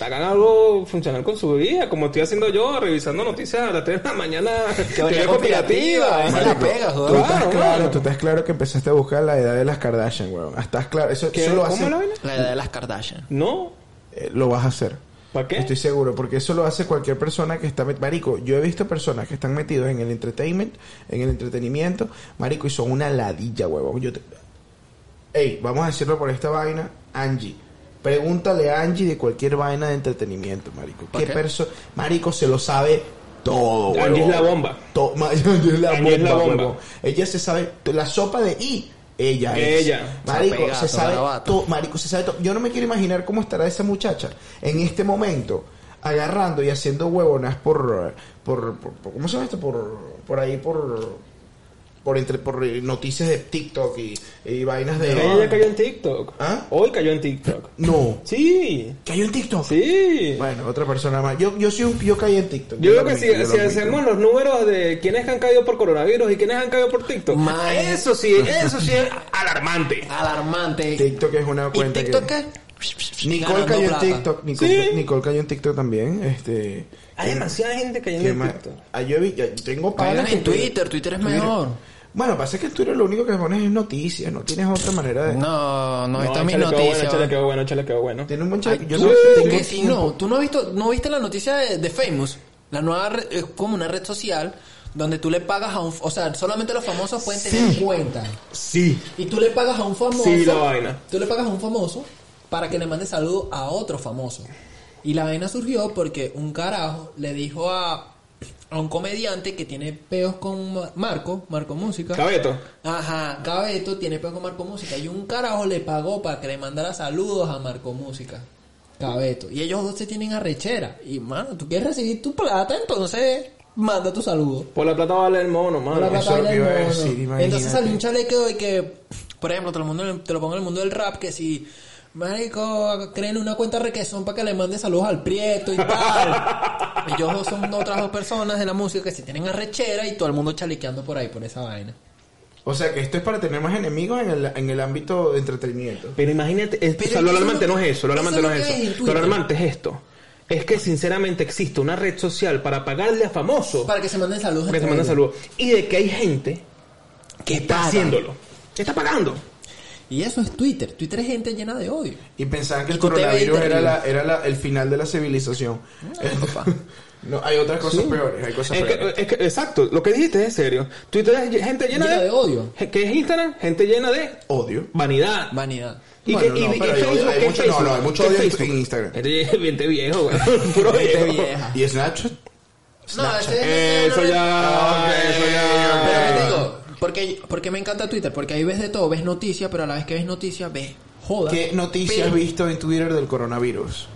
Speaker 3: hagan algo funcional con su vida, como estoy haciendo yo, revisando noticias a las 3 de la mañana, teoría conspirativa.
Speaker 4: Esa la pegas,
Speaker 1: Tú estás
Speaker 3: Claro,
Speaker 1: claro, tú estás claro que empezaste a buscar la edad de las Kardashian, weón. Estás claro, eso,
Speaker 3: ¿Qué?
Speaker 1: eso lo
Speaker 3: ¿Cómo la vaina?
Speaker 4: La edad de las Kardashian.
Speaker 3: No,
Speaker 1: eh, lo vas a hacer.
Speaker 3: ¿para qué?
Speaker 1: Estoy seguro, porque eso lo hace cualquier persona que está... met- Marico, yo he visto personas que están metidos en el entertainment, en el entretenimiento, marico, y son una ladilla, huevón. Yo te... Ey, vamos a decirlo por esta vaina, Angie. Pregúntale a Angie de cualquier vaina de entretenimiento, marico.
Speaker 4: ¿Por
Speaker 1: ¿Qué
Speaker 4: qué?
Speaker 1: perso... Marico se lo sabe todo,
Speaker 3: Angie es la bomba.
Speaker 1: To- Ma- Angie es la
Speaker 3: Angie es la
Speaker 1: bomba. Ella se sabe la sopa de I. Ella
Speaker 3: Ella.
Speaker 1: es. Marico,
Speaker 4: Zapegato,
Speaker 1: se sabe todo. Marico, se sabe todo. Yo no me quiero imaginar cómo estará esa muchacha en este momento agarrando y haciendo huevonas por, por, por- por- ¿cómo se llama esto? Por, por ahí, por, por, entre, por noticias de TikTok y, y vainas de...
Speaker 3: Ella cayó en TikTok.
Speaker 1: ¿Ah?
Speaker 3: Hoy cayó en TikTok.
Speaker 1: No.
Speaker 3: Sí,
Speaker 1: ¿Cayó en TikTok?
Speaker 3: sí.
Speaker 1: Bueno, otra persona más. Yo, yo, soy un, yo caí en TikTok.
Speaker 3: Yo
Speaker 1: lo
Speaker 3: creo que si,
Speaker 1: yo
Speaker 3: si hacemos los números de quienes han caído por coronavirus y quienes han caído por TikTok,
Speaker 4: Man.
Speaker 3: eso sí, eso sí es alarmante.
Speaker 4: Alarmante.
Speaker 1: TikTok es una
Speaker 4: ¿Y
Speaker 1: cuenta
Speaker 4: TikTok
Speaker 1: que...
Speaker 4: qué?
Speaker 1: Nicole cayó en TikTok. Nicole,
Speaker 3: Sí.
Speaker 1: Nicole cayó en TikTok también. Este,
Speaker 3: Hay demasiada gente cayendo
Speaker 1: ¿Qué
Speaker 3: en? TikTok.
Speaker 1: Ah, yo vi- yo tengo panas
Speaker 4: en Twitter, Twitter es
Speaker 1: Twitter.
Speaker 4: mejor.
Speaker 1: Bueno, pasa que en Twitter lo único que pones es noticias, no tienes otra manera de...
Speaker 4: No, no he visto mis
Speaker 3: échale quedó bueno,
Speaker 4: noticias.
Speaker 3: échale quedó bueno, échale quedó bueno.
Speaker 1: Tiene un buen chat. Yo
Speaker 4: ¿Tú-
Speaker 1: no
Speaker 4: no, tú no has visto, no viste la noticia de, de Famous, la nueva re- es como una red social donde tú le pagas a un, o sea, solamente los famosos pueden tener cuenta
Speaker 1: Sí.
Speaker 4: y tú le pagas a un famoso,
Speaker 3: Sí, la vaina.
Speaker 4: tú le pagas a un famoso para que le mande saludos a otro famoso y la vaina surgió porque un carajo le dijo a a un comediante que tiene peos con Ma- Marco, Marco Música.
Speaker 3: Cabeto.
Speaker 4: Ajá, Cabeto tiene peor con Marco Música y un carajo le pagó para que le mandara saludos a Marco Música. Cabeto. Y ellos dos se tienen arrechera. Y mano, tú quieres recibir tu plata, entonces manda tu saludo.
Speaker 3: Por la plata vale el mono,
Speaker 4: Por la
Speaker 3: mano.
Speaker 4: plata
Speaker 1: que
Speaker 4: el mono.
Speaker 1: decir, imagínate.
Speaker 4: Entonces salió un chalequeo de que, por ejemplo, te lo, pongo, te lo pongo en el mundo del rap, que si, marico, creen una cuenta requesón para que le mande saludos al prieto y tal. Ellos son otras dos personas de la música que se tienen arrechera y todo el mundo chalequeando por ahí, por esa vaina.
Speaker 1: O sea, que esto es para tener más enemigos en el, en el ámbito de entretenimiento.
Speaker 3: Pero imagínate, es-
Speaker 4: Pero
Speaker 3: o sea, lo alarmante
Speaker 4: no-
Speaker 3: es eso, lo alarmante no
Speaker 4: es lo
Speaker 3: eso. Lo alarmante es esto. Es que sinceramente existe una red social para pagarle a famosos
Speaker 4: Para que se manden saludos.
Speaker 3: para que se manden saludos. Y de que hay gente que está haciéndolo. Que está pagando.
Speaker 4: Y eso es Twitter. Twitter es gente llena de odio.
Speaker 1: Y pensaban que
Speaker 4: Y
Speaker 1: el coronavirus era, la, era la- el final de la civilización.
Speaker 4: papá.
Speaker 1: no, hay otras cosas
Speaker 3: Sí.
Speaker 1: peores. Hay cosas
Speaker 3: Es que,
Speaker 1: peores.
Speaker 3: es que- exacto, lo que dijiste es serio. Twitter es gente llena,
Speaker 4: Llena de odio.
Speaker 3: ¿Qué es Instagram? Gente llena de
Speaker 1: Odio.
Speaker 3: vanidad.
Speaker 4: Vanidad.
Speaker 3: ¿Y
Speaker 1: Bueno, no,
Speaker 3: y
Speaker 1: pero hay-
Speaker 3: Facebook?
Speaker 1: hay
Speaker 3: ¿Qué
Speaker 1: mucho-
Speaker 3: es
Speaker 1: no, no, hay mucho
Speaker 3: ¿Qué es
Speaker 1: odio en? Instagram.
Speaker 3: Gente viejo, güey. Puro viejo.
Speaker 4: vieja.
Speaker 1: ¿Y Snapchat?
Speaker 4: No, ese-
Speaker 3: Eso ya, eso
Speaker 4: Pero
Speaker 3: ya.
Speaker 4: ¿qué te digo? Porque, porque me encanta Twitter, porque ahí ves de todo, ves noticias, pero a la vez que ves noticias, ves joda.
Speaker 1: ¿Qué noticias has visto en Twitter del coronavirus?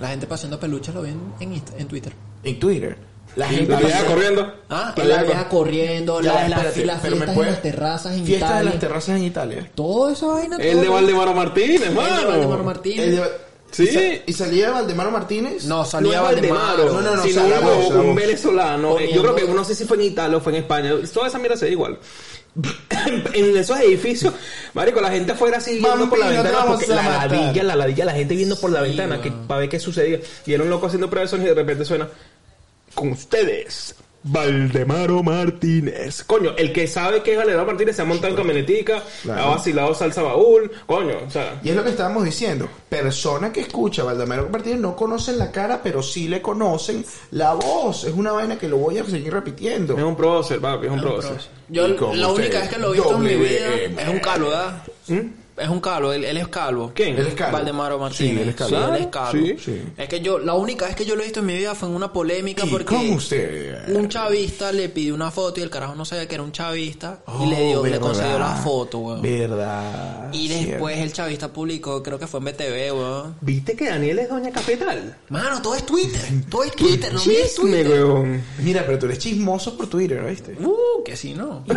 Speaker 4: La gente paseando peluches lo ven en, Insta- en Twitter.
Speaker 1: En Twitter. La gente
Speaker 3: La vieja corriendo.
Speaker 4: Ah,
Speaker 5: la vieja corriendo,
Speaker 1: Ya,
Speaker 5: la- las
Speaker 1: espérate,
Speaker 5: las
Speaker 1: pero me
Speaker 5: fiestas
Speaker 1: puede-
Speaker 5: en las terrazas en
Speaker 1: Fiesta de
Speaker 5: Italia.
Speaker 1: las terrazas en Italia.
Speaker 5: Todo esa vaina.
Speaker 3: El
Speaker 5: todo
Speaker 3: de
Speaker 5: eso.
Speaker 3: Valdemaro Martínez,
Speaker 5: El de
Speaker 3: mano.
Speaker 5: Valdemaro Martínez.
Speaker 1: El de-
Speaker 3: Sí.
Speaker 1: ¿Y, sa- y salía Valdemaro Martínez?
Speaker 4: No,
Speaker 3: No
Speaker 4: salía
Speaker 3: es Valdemaro,
Speaker 1: No, no, no,
Speaker 3: sino
Speaker 1: o sea, la
Speaker 3: uno-
Speaker 1: voz, la
Speaker 3: un
Speaker 1: voz.
Speaker 3: venezolano. Eh, Yo creo que no sé si fue en Italia o fue en España. Toda esa mierda se ve igual. en esos edificios, marico, la gente afuera así viendo por la ventana porque la ladilla, la ladilla, la gente viendo por la ventana que, para ver qué sucedía. Y era un loco haciendo pruebas de sonido y de repente suena con ustedes. Valdemaro Martínez. Coño, el que sabe que es Valdemaro Martínez se ha montado en camionetica,
Speaker 1: Claro.
Speaker 3: ha vacilado salsa baúl, coño, o sea,
Speaker 1: Y es lo que estábamos diciendo. Persona que escucha a Valdemaro Martínez no conocen la cara, pero sí le conocen la voz. Es una vaina que lo voy a seguir repitiendo.
Speaker 3: es un prócer, papi, es un prócer.
Speaker 4: Yo la única vez que lo he visto en mi vida es un calvo, ¿verdad? Es un calvo, él, él es calvo.
Speaker 3: ¿Quién?
Speaker 1: Él es calvo.
Speaker 4: Valdemaro Martínez.
Speaker 1: Sí, él es calvo.
Speaker 4: Sí, él es calvo.
Speaker 3: Sí,
Speaker 1: sí.
Speaker 4: Es que yo, la única vez que yo lo he visto en mi vida fue en una polémica
Speaker 1: ¿Y
Speaker 4: porque
Speaker 1: cómo usted?
Speaker 4: un chavista le pidió una foto y el carajo no sabía que era un chavista y le
Speaker 1: Oh,
Speaker 4: dio, le concedió la foto, weón.
Speaker 1: Verdad.
Speaker 4: Y
Speaker 1: cierto.
Speaker 4: después el chavista publicó, creo que fue en BTV, weón.
Speaker 3: ¿Viste que Daniel es doña Cafetal?
Speaker 4: Mano, todo es Twitter. Todo es Twitter, no mires Twitter.
Speaker 3: weón.
Speaker 1: Mira, pero tú eres chismoso por Twitter, ¿viste?
Speaker 4: Uh, que sí, no.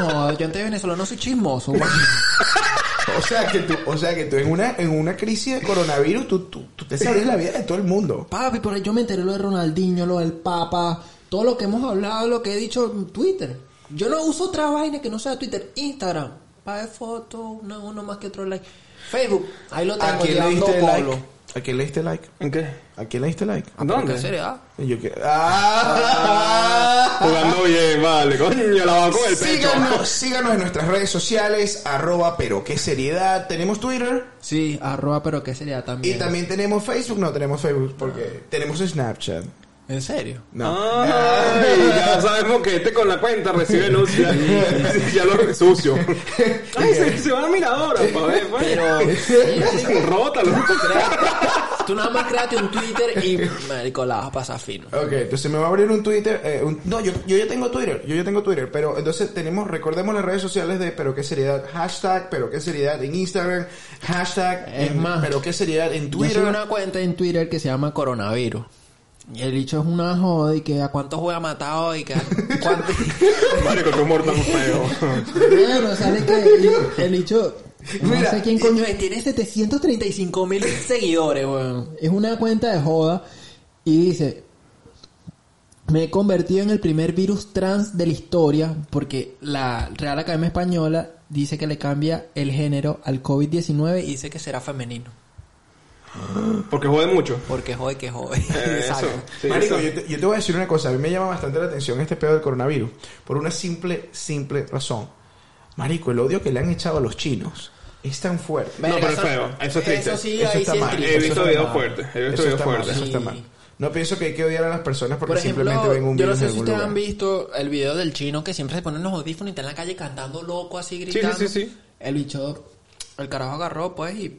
Speaker 4: No, yo antes de venezolano soy chismoso, weón.
Speaker 1: O sea que tú, o sea que tú en una, en una crisis de coronavirus, tú, tú, tú te sabes la vida de todo el mundo.
Speaker 5: Papi, por ahí yo me enteré lo de Ronaldinho, lo del Papa, todo lo que hemos hablado, lo que he dicho en Twitter. Yo no uso otra vaina que no sea Twitter. Instagram, para fotos, uno, uno más que otro like. Facebook, ahí lo
Speaker 1: ¿A
Speaker 5: tengo
Speaker 1: quién le diste like? ¿A quién le diste like?
Speaker 3: ¿En qué?
Speaker 1: ¿A quién le diste like?
Speaker 3: ¿Dónde?
Speaker 4: ¿Qué sería?
Speaker 1: Y yo que... ¡Ah!
Speaker 3: Jugando bien, vale, coño, la va con el pecho.
Speaker 1: Síganos, síganos en nuestras redes sociales, arroba pero qué seriedad. Tenemos Twitter
Speaker 5: Sí, arroba, pero qué sería
Speaker 1: y
Speaker 5: también.
Speaker 1: también tenemos Facebook. No tenemos Facebook porque tenemos Snapchat.
Speaker 4: ¿En serio?
Speaker 1: No.
Speaker 3: Ay, ya sabemos que este con la cuenta recibe denuncia. ya lo sucio. Ay, se, se va a miradora, pa' ver, pues.
Speaker 4: Pero,
Speaker 3: Rótalo.
Speaker 4: tú nada más créate un Twitter y, marico, la vas a pasar fino.
Speaker 1: Ok, entonces me va a abrir un Twitter. eh, un- no, yo, yo ya tengo Twitter. Yo ya tengo Twitter. Pero entonces tenemos, recordemos las redes sociales de Pero qué seriedad. Hashtag Pero qué seriedad en Instagram. Hashtag
Speaker 5: Es
Speaker 1: en-
Speaker 5: más,
Speaker 1: Pero qué seriedad en
Speaker 5: Yo
Speaker 1: Twitter.
Speaker 5: sigo una cuenta en Twitter que se llama Coronavirus. Y el dicho es una joda y que a cuánto
Speaker 4: ¿Cuántos juega matado y que cuánto-
Speaker 3: Marico, tu humor tan feo.
Speaker 5: Bueno, sale que el. No
Speaker 1: Mira,
Speaker 5: sé quién coño
Speaker 4: Coño, tiene 735 mil seguidores, weón.
Speaker 5: Es una cuenta de joda y dice, me he convertido en el primer virus trans de la historia porque la Real Academia Española dice que le cambia el género al COVID-19
Speaker 4: Y
Speaker 5: y
Speaker 4: dice que será femenino.
Speaker 3: Porque jode mucho.
Speaker 4: Porque jode que jode.
Speaker 3: Eh, Eso.
Speaker 4: Exacto.
Speaker 3: Sí,
Speaker 1: Marico, yo te, yo te voy a decir una cosa. A mí me llama bastante la atención este pedo del coronavirus. Por una simple, simple razón. Marico, el odio que le han echado a los chinos es tan fuerte.
Speaker 3: No, pero es feo. Eso es triste.
Speaker 4: Eso sí,
Speaker 1: Eso está
Speaker 4: sí
Speaker 1: mal.
Speaker 3: He visto videos fuertes. He visto
Speaker 1: Eso
Speaker 3: videos
Speaker 1: está mal,
Speaker 3: fuertes.
Speaker 1: eso está
Speaker 4: Sí.
Speaker 1: mal. No pienso que hay que odiar a las personas porque
Speaker 4: Por ejemplo,
Speaker 1: simplemente ven un
Speaker 4: yo no sé
Speaker 1: en
Speaker 4: si ustedes
Speaker 1: lugar.
Speaker 4: han visto el video del chino que siempre se pone los audífonos y está en la calle cantando loco así
Speaker 3: Sí,
Speaker 4: gritando.
Speaker 3: sí, sí, sí.
Speaker 5: el bicho
Speaker 4: El carajo agarró pues y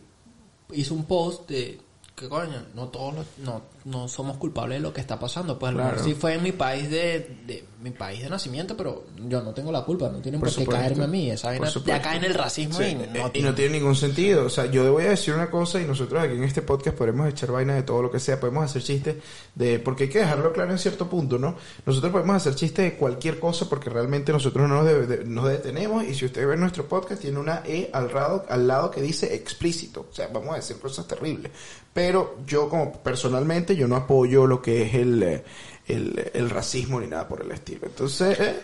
Speaker 4: hizo un post de que coño, no todos los- no, no somos culpables de lo que está pasando. Pues a lo mejor sí fue en mi país de, de mi país de nacimiento, pero
Speaker 5: yo no tengo la culpa, no tienen
Speaker 1: Por
Speaker 5: por, qué
Speaker 1: supuesto.
Speaker 5: caerme a mí. Esa vaina
Speaker 4: ya cae en el racismo
Speaker 1: Sí,
Speaker 4: y
Speaker 1: eh,
Speaker 4: no
Speaker 1: y
Speaker 4: tiene-
Speaker 1: no tiene ningún sentido. O sea, yo voy a decir una cosa y nosotros aquí en este podcast podemos echar vaina de todo lo que sea, podemos hacer chistes de, porque hay que dejarlo claro en cierto punto, ¿no? Nosotros podemos hacer chistes de cualquier cosa porque realmente nosotros no nos, de- de- nos detenemos y si usted ve nuestro podcast tiene una E al lado, al lado que dice explícito. O sea, vamos a decir cosas terribles. Pero yo como personalmente yo no apoyo lo que es el, eh, el, el racismo ni nada por el estilo. Entonces, eh,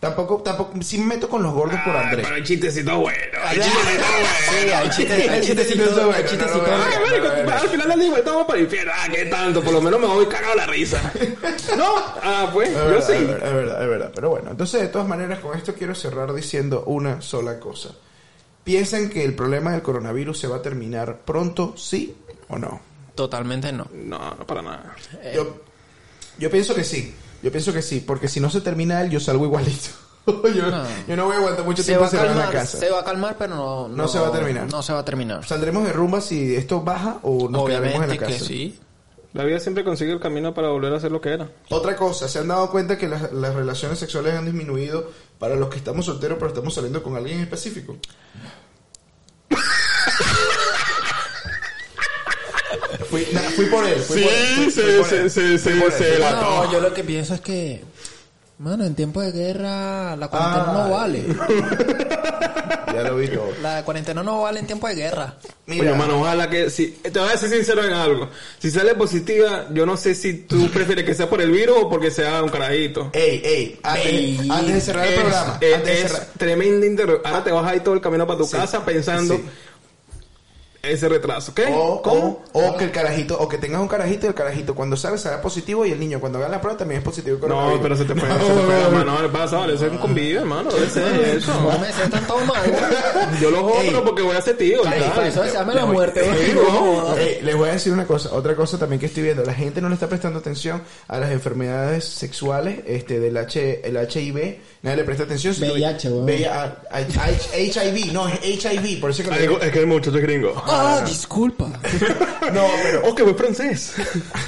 Speaker 1: tampoco, tampoco, sí me meto con los gordos por
Speaker 3: Ay,
Speaker 1: Andrés.
Speaker 3: pero hay chistecitos buenos. Hay chistecitos buenos.
Speaker 4: Sí, hay chistes, hay
Speaker 1: Chistecitos
Speaker 4: chistecitos,
Speaker 1: buenos,
Speaker 4: hay
Speaker 1: no,
Speaker 4: chistecitos.
Speaker 1: no, no,
Speaker 3: Ay,
Speaker 1: no,
Speaker 3: marico,
Speaker 1: no, no, no.
Speaker 3: al final del día igual estamos para el infierno. Ah, qué tanto. Por lo menos me voy cagado la risa. No, ah, pues,
Speaker 1: Es
Speaker 3: yo
Speaker 1: verdad,
Speaker 3: sí.
Speaker 1: es verdad, es verdad, es verdad. Pero bueno, entonces de todas maneras con esto quiero cerrar diciendo una sola cosa. ¿Piensan que el problema del coronavirus se va a terminar pronto, sí o no?
Speaker 4: Totalmente no.
Speaker 3: No, no para nada.
Speaker 1: Yo, yo pienso que sí, yo pienso que sí, porque si no se termina él, yo salgo igualito. yo, no. yo no voy a aguantar mucho
Speaker 4: Se
Speaker 1: tiempo encerrado en la
Speaker 4: calmar,
Speaker 1: casa.
Speaker 4: se va a calmar, pero no,
Speaker 1: No se va a terminar.
Speaker 4: No se va a terminar.
Speaker 1: ¿Saldremos de rumba si esto baja o nos quedaremos en la
Speaker 4: Obviamente
Speaker 1: casa?
Speaker 4: que sí.
Speaker 3: La vida siempre consigue el camino para volver a ser lo que era.
Speaker 1: Otra cosa, ¿se han dado cuenta que las, las relaciones sexuales han disminuido para los que estamos solteros pero estamos saliendo con alguien en específico? Fui, na- fui por él. Fui
Speaker 3: Sí,
Speaker 1: por él, fui-
Speaker 3: se- se- se-
Speaker 1: por
Speaker 3: se la-.
Speaker 5: No, yo lo que pienso es que, mano, en tiempo de guerra la cuarentena
Speaker 1: Ah.
Speaker 5: no vale.
Speaker 1: Ya lo vi todo.
Speaker 5: La cuarentena no vale en tiempo de guerra.
Speaker 1: Mira,
Speaker 3: mano, ojalá que... Si, te voy a ser sincero en algo. Si sale positiva, yo no sé si tú prefieres que sea por el virus o porque sea un carajito.
Speaker 1: ey, ey, antes,
Speaker 5: Ey.
Speaker 1: antes de cerrar el
Speaker 3: Es-
Speaker 1: programa,
Speaker 3: es,
Speaker 1: antes de
Speaker 3: es
Speaker 1: cerrar-
Speaker 3: tremenda Ahora te vas a ir todo el camino para tu
Speaker 1: Sí,
Speaker 3: casa pensando
Speaker 1: sí.
Speaker 3: Ese retraso. ¿Qué?
Speaker 1: O,
Speaker 3: ¿Cómo?
Speaker 1: o, o que el carajito, o que tengas un carajito y el carajito cuando sale será positivo y el niño cuando haga la prueba también es positivo. con
Speaker 3: No, pero se te fue, se te fue la mano. ¿Qué pasa? Vale, eso es un convivio, hermano. Debe ser eso.
Speaker 5: No me sientan todo mal.
Speaker 3: Yo lo jodo,
Speaker 1: Ey.
Speaker 3: pero porque voy a ser tío.
Speaker 5: para eso se llama la muerte.
Speaker 1: No, les voy a decir una cosa, otra cosa también que estoy viendo, la gente no le está prestando atención a las enfermedades sexuales, este, del H, el HIV, nadie le presta atención.
Speaker 5: VIH,
Speaker 1: HIV, no, es HIV, por eso que
Speaker 3: Ah,
Speaker 1: le-
Speaker 3: digo, es que el muchacho es gringo.
Speaker 5: Ah, disculpa.
Speaker 1: no, pero
Speaker 3: Oh, que voy francés.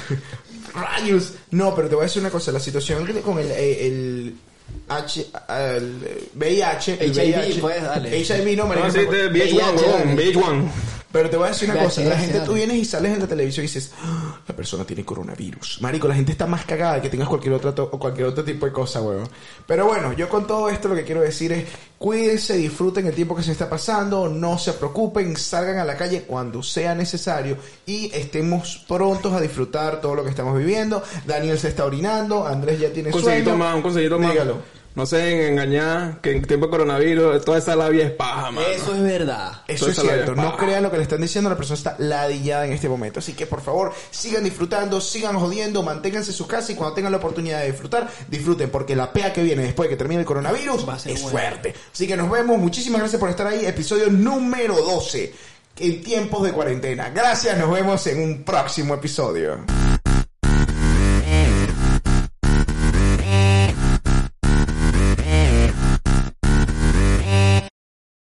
Speaker 1: Rayos. No, pero te voy a decir una cosa. La situación con el, eh, el H, el VIH, el
Speaker 5: HIV,
Speaker 1: VIH,
Speaker 5: pues, dale.
Speaker 1: HIV no, marico,
Speaker 3: No, sí,
Speaker 5: VIH,
Speaker 3: VH1, weón,
Speaker 5: dale.
Speaker 3: VH1.
Speaker 1: Pero te voy a decir una cosa, la gente, tú vienes y sales en la televisión y dices, "Ah, la persona tiene coronavirus. Marico, la gente está más cagada de que tengas cualquier otra to- o cualquier otro tipo de cosa, weón. Pero bueno, yo con todo esto lo que quiero decir es, cuídense, disfruten el tiempo que se está pasando, no se preocupen, salgan a la calle cuando sea necesario y estemos prontos a disfrutar todo lo que estamos viviendo. Daniel se está orinando, Andrés ya tiene
Speaker 3: Un consejito
Speaker 1: sueño.
Speaker 3: más, un consejito más.
Speaker 1: Dígalo.
Speaker 3: No se engañar que en tiempo de coronavirus toda esa labia es paja, mano.
Speaker 5: Eso es verdad.
Speaker 1: Eso
Speaker 3: Toda
Speaker 1: es cierto,
Speaker 3: es
Speaker 1: no crean lo que le están diciendo, la persona está ladillada en este momento. Así que por favor, sigan disfrutando, sigan jodiendo, manténganse en su casa y cuando tengan la oportunidad de disfrutar, disfruten, porque la pea que viene después de que termine el coronavirus
Speaker 5: Va a ser
Speaker 1: es
Speaker 5: buena.
Speaker 1: fuerte. Así que nos vemos, muchísimas gracias por estar ahí, episodio número 12, en tiempos de cuarentena. Gracias, nos vemos en un próximo episodio.